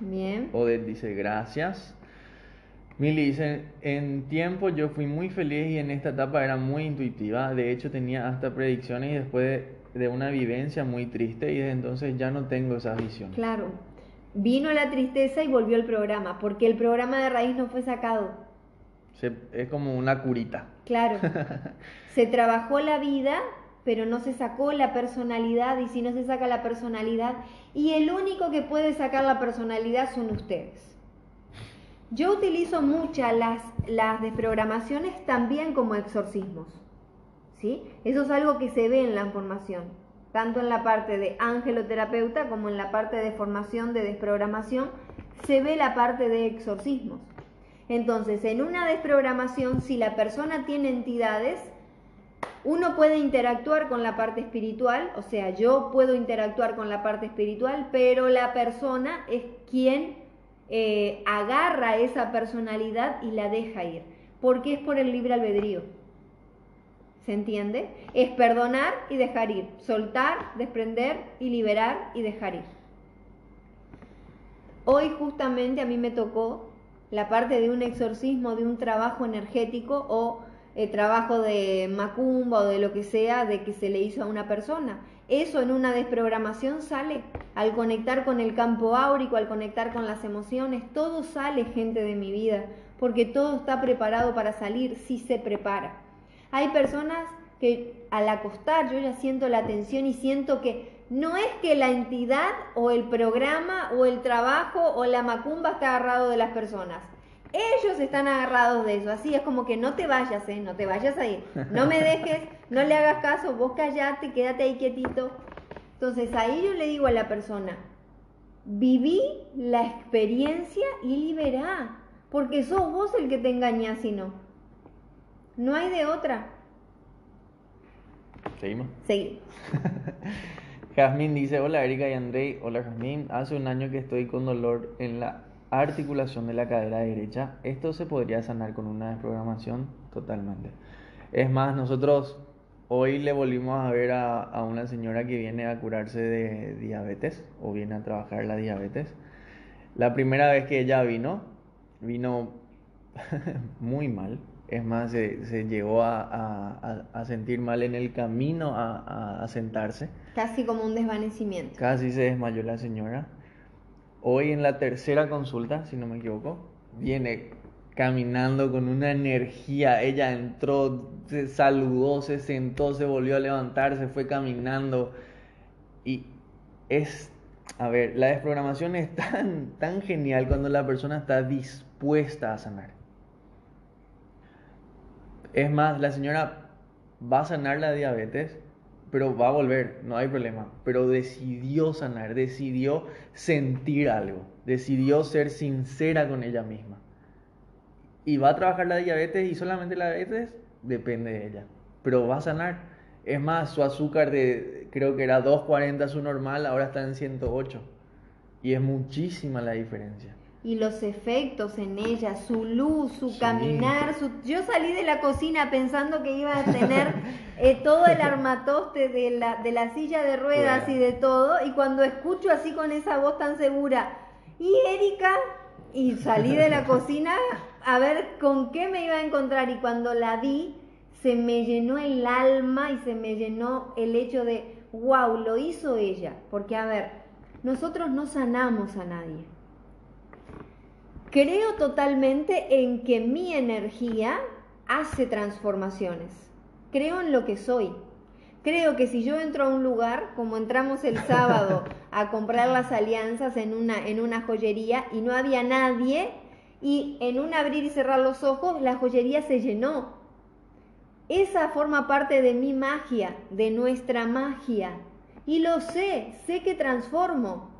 Bien. Odette dice gracias. Mili dice, en tiempo yo fui muy feliz y en esta etapa era muy intuitiva, de hecho tenía hasta predicciones y después de, una vivencia muy triste y desde entonces ya no tengo esa visión. Claro, vino la tristeza y volvió el programa, porque el programa de raíz no fue sacado. es como una curita. Claro, [LAUGHS] se trabajó la vida, pero no se sacó la personalidad y si no se saca la personalidad, y el único que puede sacar la personalidad son ustedes. Yo utilizo muchas las, las desprogramaciones también como exorcismos. ¿sí? Eso es algo que se ve en la formación, tanto en la parte de angeloterapeuta como en la parte de formación de desprogramación, se ve la parte de exorcismos. Entonces, en una desprogramación, si la persona tiene entidades, uno puede interactuar con la parte espiritual, o sea, yo puedo interactuar con la parte espiritual, pero la persona es quien eh, agarra esa personalidad y la deja ir, porque es por el libre albedrío. ¿Se entiende? Es perdonar y dejar ir, soltar, desprender y liberar y dejar ir. Hoy justamente a mí me tocó la parte de un exorcismo, de un trabajo energético o eh, trabajo de macumba o de lo que sea de que se le hizo a una persona. Eso en una desprogramación sale al conectar con el campo áurico, al conectar con las emociones, todo sale gente de mi vida, porque todo está preparado para salir si se prepara. Hay personas que al acostar yo ya siento la tensión y siento que no es que la entidad o el programa o el trabajo o la macumba está agarrado de las personas. Ellos están agarrados de eso, así es como que no te vayas, ¿eh? no te vayas ahí, no me dejes, no le hagas caso, vos callate, quédate ahí quietito. Entonces ahí yo le digo a la persona, viví la experiencia y liberá, porque sos vos el que te engañas si no. No hay de otra. ¿Seguimos? Seguimos. [LAUGHS] Jazmín dice, hola Erika y Andrei, hola Jazmín, hace un año que estoy con dolor en la articulación de la cadera derecha. Esto se podría sanar con una desprogramación totalmente. Es más, nosotros hoy le volvimos a ver a, una señora que viene a curarse de diabetes o viene a trabajar la diabetes. La primera vez que ella vino, vino [LAUGHS] muy mal. Es más, se, llegó a, sentir mal en el camino a sentarse. Casi como un desvanecimiento. Casi se desmayó la señora hoy en la tercera consulta, si no me equivoco, viene caminando con una energía. Ella entró, se saludó, se sentó, se volvió a levantar, se fue caminando. Y es, a ver, la desprogramación es tan, tan genial cuando la persona está dispuesta a sanar. Es más, la señora va a sanar la diabetes pero va a volver, no hay problema. Pero decidió sanar, decidió sentir algo, decidió ser sincera con ella misma. Y va a trabajar la diabetes y solamente la diabetes depende de ella. Pero va a sanar. Es más, su azúcar de creo que era 240 su normal, ahora está en 108. Y es muchísima la diferencia y los efectos en ella, su luz, su caminar. Su... Yo salí de la cocina pensando que iba a tener eh, todo el armatoste de la, de la silla de ruedas y de todo, y cuando escucho así con esa voz tan segura, y Erika, y salí de la cocina a ver con qué me iba a encontrar, y cuando la vi, se me llenó el alma y se me llenó el hecho de, wow, lo hizo ella, porque a ver, nosotros no sanamos a nadie Creo totalmente en que mi energía hace transformaciones. Creo en lo que soy. Creo que si yo entro a un lugar, como entramos el sábado [LAUGHS] a comprar las alianzas en una, en una joyería y no había nadie, y en un abrir y cerrar los ojos la joyería se llenó. Esa forma parte de mi magia, de nuestra magia. Y lo sé, sé que transformo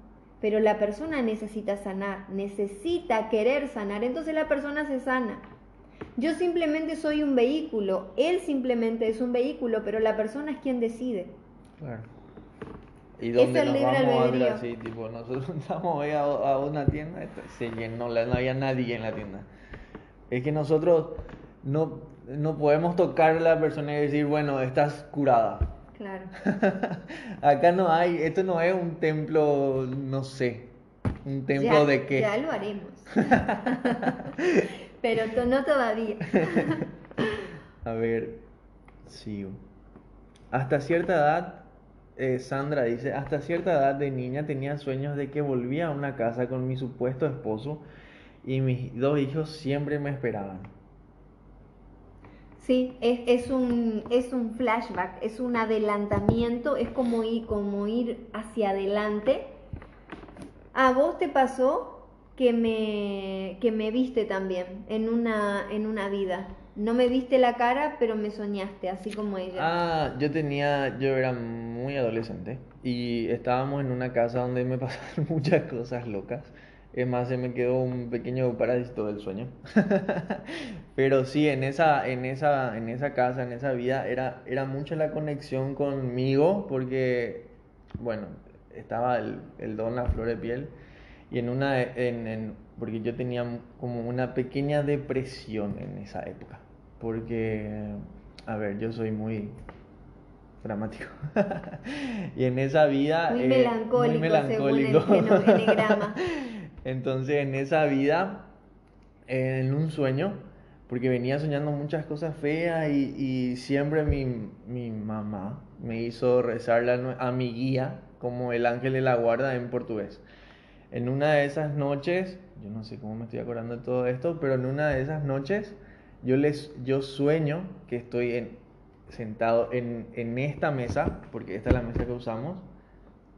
pero la persona necesita sanar, necesita querer sanar, entonces la persona se sana. Yo simplemente soy un vehículo, él simplemente es un vehículo, pero la persona es quien decide. Claro. ¿Y dónde nos vamos a ver así? Tipo, nosotros [LAUGHS] estamos a, a una tienda, se llenó, no había nadie en la tienda. Es que nosotros no, no podemos tocar a la persona y decir, bueno, estás curada Claro. [LAUGHS] Acá no hay, esto no es un templo, no sé, un templo de qué. Ya lo haremos. [LAUGHS] Pero no todavía. A ver, sigo. Hasta cierta edad, eh, Sandra dice, hasta cierta edad de niña tenía sueños de que volvía a una casa con mi supuesto esposo y mis dos hijos siempre me esperaban. Sí, es, es, un, es un flashback, es un adelantamiento, es como ir, como ir hacia adelante. ¿A vos te pasó que me, que me viste también en una, en una vida? No me viste la cara, pero me soñaste, así como ella. Ah, yo tenía, yo era muy adolescente y estábamos en una casa donde me [LAUGHS] pasaron muchas cosas locas. Es más, se me quedó un pequeño parásito del sueño. [LAUGHS] Pero sí, en esa, en esa, en esa casa, en esa vida, era, era mucha la conexión conmigo, porque, bueno, estaba el, el don, la flor de piel, y en una, en, en, porque yo tenía como una pequeña depresión en esa época. Porque, a ver, yo soy muy dramático. [LAUGHS] y en esa vida... Muy melancólico, muy melancólico. Según el [LAUGHS] Entonces, en esa vida en un sueño, porque venía soñando muchas cosas feas y, y siempre mi, mi, mamá me hizo rezarle a mi guía como el ángel de la guarda en portugués. En una de esas noches, yo no sé cómo me estoy acordando de todo esto, pero en una de esas noches yo, les, yo sueño que estoy en, sentado en, en esta mesa, porque esta es la mesa que usamos,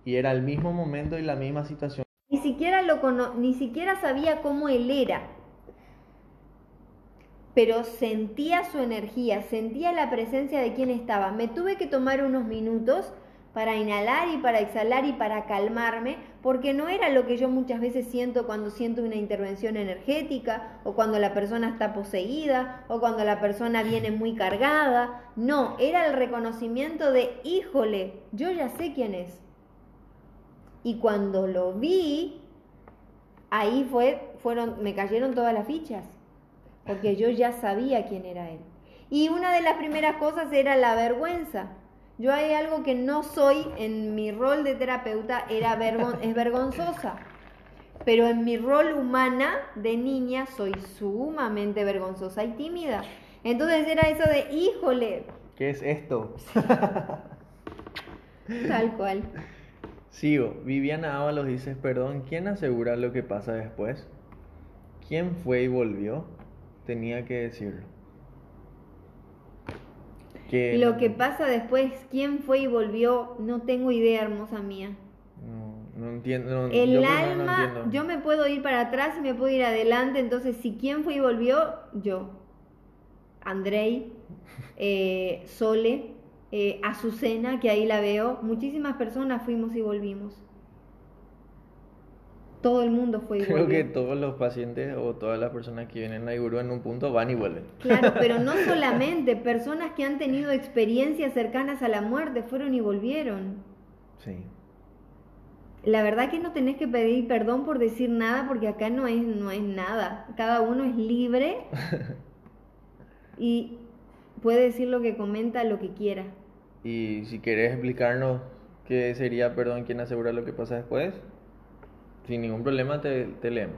y era el mismo momento y la misma situación. Ni siquiera, lo cono ni siquiera sabía cómo él era, pero sentía su energía, sentía la presencia de quien estaba. Me tuve que tomar unos minutos para inhalar y para exhalar y para calmarme, porque no era lo que yo muchas veces siento cuando siento una intervención energética o cuando la persona está poseída o cuando la persona viene muy cargada. No, era el reconocimiento de, híjole, yo ya sé quién es. Y cuando lo vi, ahí fue, fueron, me cayeron todas las fichas, porque yo ya sabía quién era él. Y una de las primeras cosas era la vergüenza yo hay algo que no soy en mi rol de terapeuta, era es vergonzosa. Pero en mi rol humana de niña soy sumamente vergonzosa y tímida. Entonces era eso de, híjole. ¿Qué es esto? [LAUGHS] Tal cual. Sigo. Viviana Ábalos dice, perdón, ¿quién asegura lo que pasa después? ¿Quién fue y volvió? Tenía que decirlo. Lo que pasa después, quién fue y volvió, no tengo idea, hermosa mía. No, no entiendo. el yo alma, yo me puedo ir para atrás y me puedo ir adelante, entonces si quién fue y volvió, yo. Andrei, [LAUGHS] eh, Sole, eh, Azucena, que ahí la veo, muchísimas personas fuimos y volvimos todo el mundo fue igual. Creo que todos los pacientes o todas las personas que vienen a Iguru en un punto van y vuelven. Claro, pero no [LAUGHS] solamente, personas que han tenido experiencias cercanas a la muerte fueron y volvieron. Sí. La verdad que no tenés que pedir perdón por decir nada porque acá no es, no es nada. Cada uno es libre [LAUGHS] y puede decir lo que comenta, lo que quiera. Y si querés explicarnos qué sería perdón, quién asegura lo que pasa después sin ningún problema te, leemos.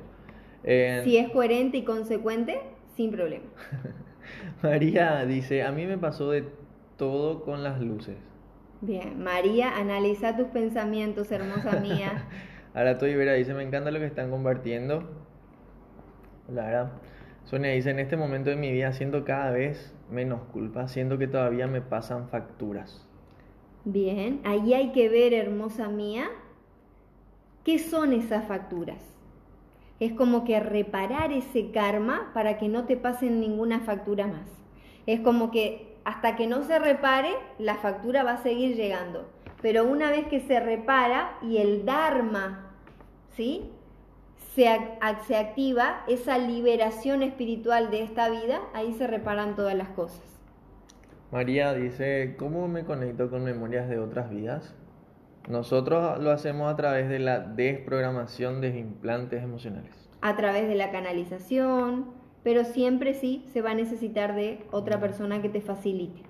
si es coherente y consecuente, sin problema. [LAUGHS] María dice, a mí me pasó de todo con las luces. Bien, María, analiza tus pensamientos, hermosa mía. [LAUGHS] Ahora estoy Vera dice, me encanta lo que están compartiendo. Lara. Sonia dice, en este momento de mi vida siento cada vez menos culpa, siento que todavía me pasan facturas. Bien, ahí hay que ver, hermosa mía, ¿Qué son esas facturas? Es como que reparar ese karma para que no te pasen ninguna factura más. Es como que hasta que no se repare, la factura va a seguir llegando. Pero una vez que se repara y el Dharma, ¿sí? Se, se activa esa liberación espiritual de esta vida, ahí se reparan todas las cosas. María dice, ¿cómo me conecto con memorias de otras vidas? Nosotros lo hacemos a través de la desprogramación de implantes emocionales. A través de la canalización, pero siempre sí se va a necesitar de otra persona que te facilite.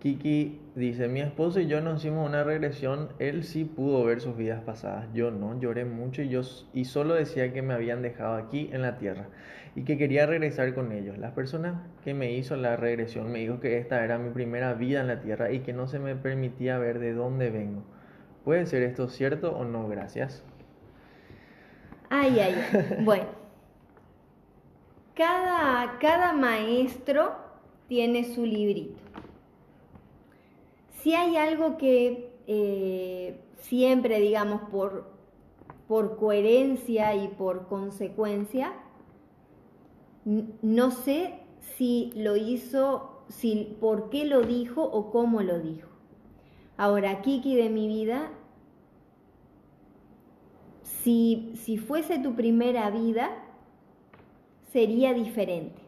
Kiki dice, mi esposo y yo nos hicimos una regresión, él sí pudo ver sus vidas pasadas, yo no, lloré mucho y, yo, y solo decía que me habían dejado aquí en la tierra y que quería regresar con ellos. Las personas que me hizo la regresión me dijo que esta era mi primera vida en la tierra y que no se me permitía ver de dónde vengo. ¿Puede ser esto cierto o no? Gracias. Ay, ay, [LAUGHS] Bueno, cada, cada maestro tiene su librito. Si hay algo que eh, siempre, digamos, por, por coherencia y por consecuencia, no sé si lo hizo, si, por qué lo dijo o cómo lo dijo. Ahora, Kiki de mi vida, si, si fuese tu primera vida, sería diferente.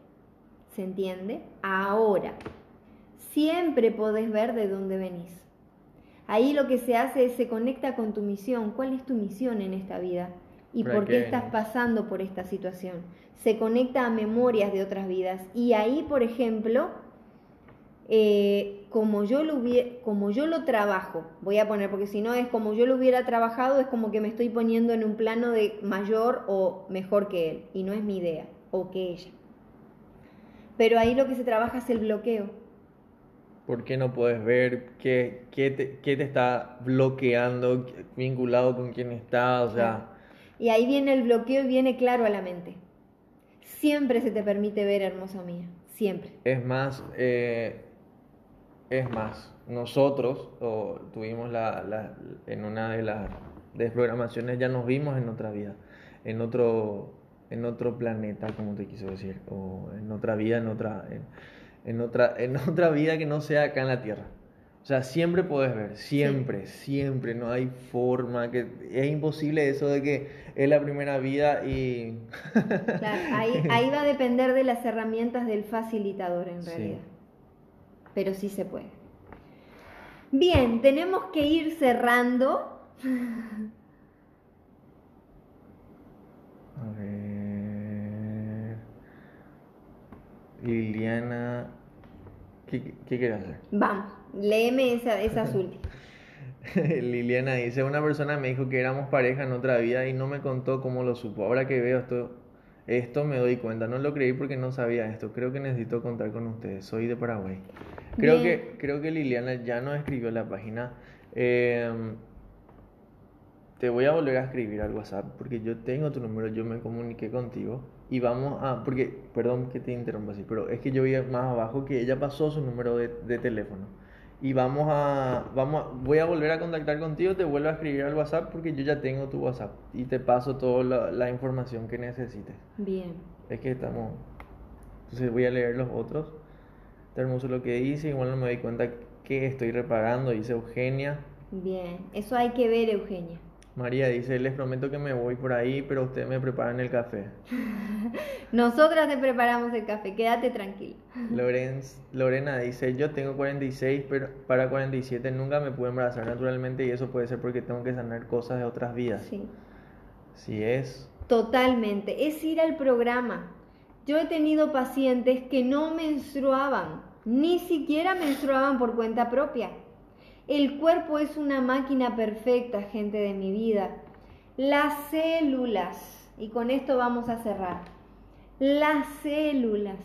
¿Se entiende? Ahora, siempre podés ver de dónde venís. Ahí lo que se hace es se conecta con tu misión. ¿Cuál es tu misión en esta vida? ¿Y por qué estás pasando por esta situación? Se conecta a memorias de otras vidas. Y ahí, por ejemplo, eh, como, yo lo como yo lo trabajo, voy a poner, porque si no es como yo lo hubiera trabajado, es como que me estoy poniendo en un plano de mayor o mejor que él, y no es mi idea. o que ella. Pero ahí lo que se trabaja es el bloqueo. ¿Por qué no puedes ver qué, qué, te, qué te está bloqueando, vinculado con quién está? O sea, Y ahí viene el bloqueo y viene claro a la mente. Siempre se te permite ver, hermosa mía. Siempre. es más, eh, es más, nosotros o tuvimos la, la- en una de las desprogramaciones, ya nos vimos en otra vida, en otro, en otro planeta, como te quiso decir, o en otra vida, en otra, en, en otra, en [LAUGHS] otra vida que no sea acá en la Tierra. O sea, siempre puedes ver, siempre, siempre, no hay forma, que es imposible eso de que es la primera vida y... Claro, ahí, [LAUGHS] ahí va a depender de las herramientas del facilitador en Sí. Pero sí se puede. Bien, tenemos que ir cerrando. A ver. Liliana. ¿Qué, qué, qué quieres hacer? Vamos, léeme esa, esas [LAUGHS] últimas. Liliana dice: Una persona me dijo que éramos pareja en otra vida y no me contó cómo lo supo. Ahora que veo esto, esto me doy cuenta. No lo creí porque no sabía esto. Creo que necesito contar con ustedes. Soy de Paraguay. Creo Bien. que, creo que Liliana ya no escribió la página. Eh, te voy a volver a escribir al WhatsApp porque yo tengo tu número, yo me comuniqué contigo y vamos a, porque, perdón que te interrumpa así, pero es que yo vi más abajo que ella pasó su número de, de teléfono y vamos a, vamos a- voy a volver a contactar contigo, te vuelvo a escribir al WhatsApp porque yo ya tengo tu WhatsApp y te paso toda la, la información que necesites. Bien. Es que estamos, entonces voy a leer los otros. Está hermoso lo que dice, igual no me doy cuenta que estoy reparando, dice Eugenia. Bien, eso hay que ver, Eugenia. María dice, les prometo que me voy por ahí, pero ustedes me preparan el café. [LAUGHS] Nosotras te preparamos el café, quédate tranquila. Lorenz, Lorena dice, yo tengo 46, pero para 47 nunca me pude embarazar naturalmente y eso puede ser porque tengo que sanar cosas de otras vidas. Sí, Si es, totalmente. Es ir al programa. Yo he tenido pacientes que no menstruaban, ni siquiera menstruaban por cuenta propia. El cuerpo es una máquina perfecta, gente de mi vida. Las células, y con esto vamos a cerrar, las células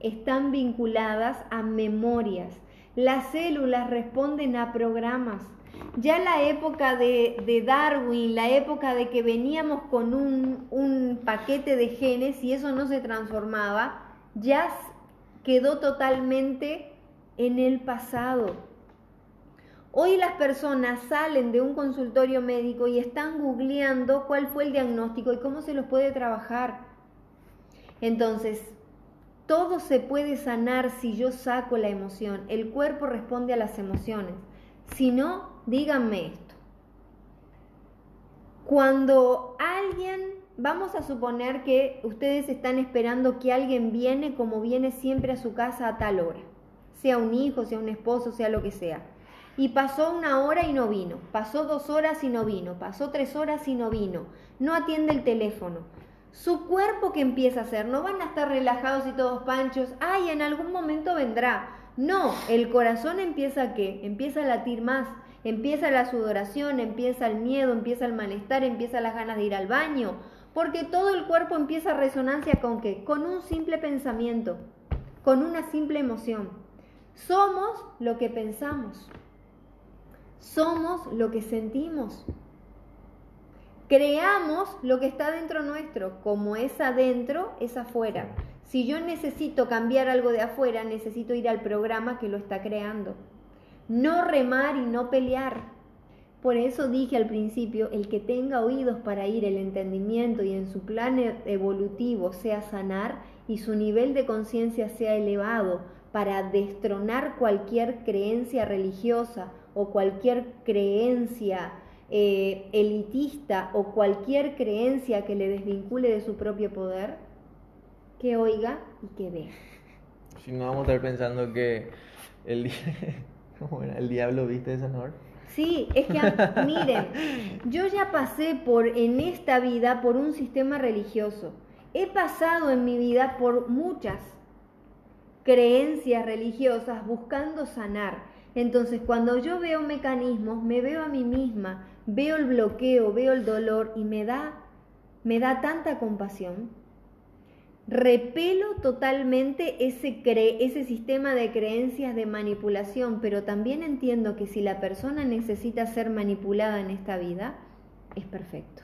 están vinculadas a memorias. Las células responden a programas. Ya la época de, de Darwin, la época de que veníamos con un, un paquete de genes y eso no se transformaba, ya quedó totalmente en el pasado. Hoy las personas salen de un consultorio médico y están googleando cuál fue el diagnóstico y cómo se los puede trabajar. Entonces, todo se puede sanar si yo saco la emoción. El cuerpo responde a las emociones. Si no, díganme esto. Cuando alguien, vamos a suponer que ustedes están esperando que alguien viene como viene siempre a su casa a tal hora, sea un hijo, sea un esposo, sea lo que sea. Y pasó una hora y no vino, pasó dos horas y no vino, pasó tres horas y no vino, no atiende el teléfono. Su cuerpo que empieza a hacer, no van a estar relajados y todos panchos, ay, en algún momento vendrá. No, el corazón empieza a qué? Empieza a latir más, empieza la sudoración, empieza el miedo, empieza el malestar, empieza las ganas de ir al baño, porque todo el cuerpo empieza resonancia con qué? Con un simple pensamiento, con una simple emoción. Somos lo que pensamos. Somos lo que sentimos. Creamos lo que está dentro nuestro. Como es adentro, es afuera. Si yo necesito cambiar algo de afuera, necesito ir al programa que lo está creando. No remar y no pelear. Por eso dije al principio, el que tenga oídos para ir el entendimiento y en su plan e- evolutivo sea sanar y su nivel de conciencia sea elevado para destronar cualquier creencia religiosa o cualquier creencia eh, elitista o cualquier creencia que le desvincule de su propio poder, que oiga y que vea. si no vamos a estar pensando que el, [LAUGHS] ¿cómo era? el diablo viste esa honor. Sí, es que [LAUGHS] miren, yo ya pasé por en esta vida por un sistema religioso. He pasado en mi vida por muchas creencias religiosas buscando sanar. Entonces, cuando yo veo mecanismos, me veo a mí misma, veo el bloqueo, veo el dolor y me da me da tanta compasión. Repelo totalmente ese, cre ese sistema de creencias de manipulación, pero también entiendo que si la persona necesita ser manipulada en esta vida, es perfecto.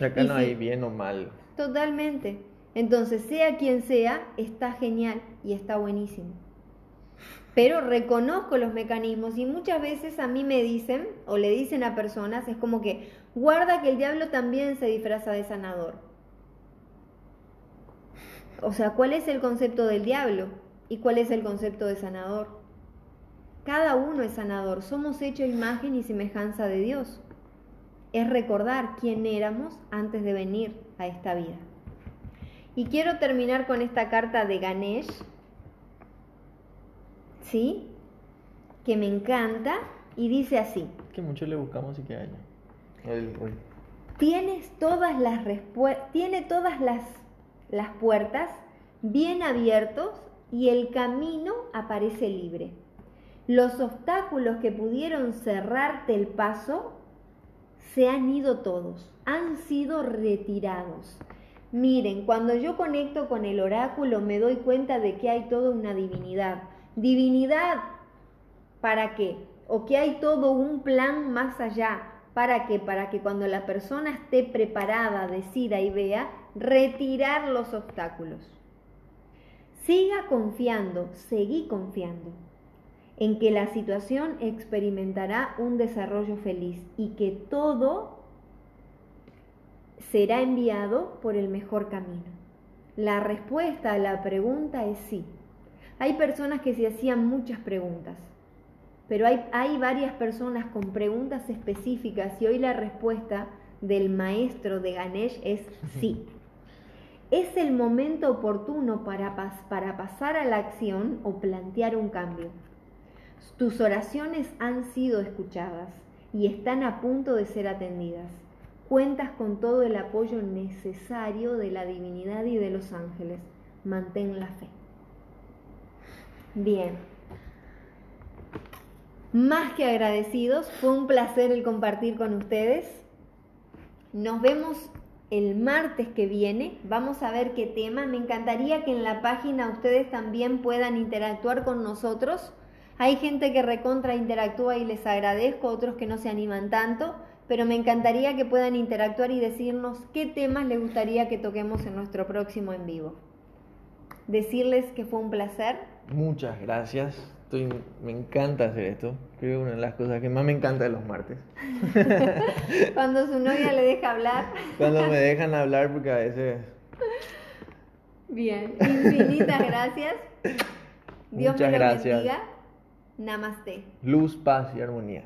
Acá no hay bien o mal. Totalmente. Entonces, sea quien sea, está genial y está buenísimo. Pero reconozco los mecanismos y muchas veces a mí me dicen o le dicen a personas, es como que guarda que el diablo también se disfraza de sanador. O sea, ¿cuál es el concepto del diablo y cuál es el concepto de sanador? Cada uno es sanador, somos hecho imagen y semejanza de Dios. Es recordar quién éramos antes de venir a esta vida. Y quiero terminar con esta carta de Ganesh, ¿sí? Que me encanta y dice así. Que mucho le buscamos y que haya. Tienes todas las tiene todas las, las puertas bien abiertos y el camino aparece libre. Los obstáculos que pudieron cerrarte el paso se han ido todos, han sido retirados. Miren, cuando yo conecto con el oráculo me doy cuenta de que hay toda una divinidad. Divinidad, ¿para qué? O que hay todo un plan más allá. ¿Para qué? Para que cuando la persona esté preparada, decida y vea, retirar los obstáculos. Siga confiando, seguí confiando en que la situación experimentará un desarrollo feliz y que todo será enviado por el mejor camino. La respuesta a la pregunta es sí. Hay personas que se hacían muchas preguntas, pero hay, varias personas con preguntas específicas y hoy la respuesta del maestro de Ganesh es sí. [LAUGHS] Es el momento oportuno para, para pasar a la acción o plantear un cambio. Tus oraciones han sido escuchadas y están a punto de ser atendidas cuentas con todo el apoyo necesario de la divinidad y de los ángeles. Mantén la fe. Bien. Más que agradecidos, fue un placer el compartir con ustedes. Nos vemos el martes que viene. Vamos a ver qué tema. Me encantaría que en la página ustedes también puedan interactuar con nosotros. Hay gente que recontra interactúa y les agradezco, otros que no se animan tanto pero me encantaría que puedan interactuar y decirnos qué temas les gustaría que toquemos en nuestro próximo en vivo. Decirles que fue un placer. Muchas gracias. Estoy, me encanta hacer esto. Creo que una de las cosas que más me encanta de los martes. [LAUGHS] Cuando su novia le deja hablar. Cuando me dejan hablar porque a veces... Bien, infinitas gracias. Dios Muchas me lo gracias. bendiga. Namaste. Luz, paz y armonía.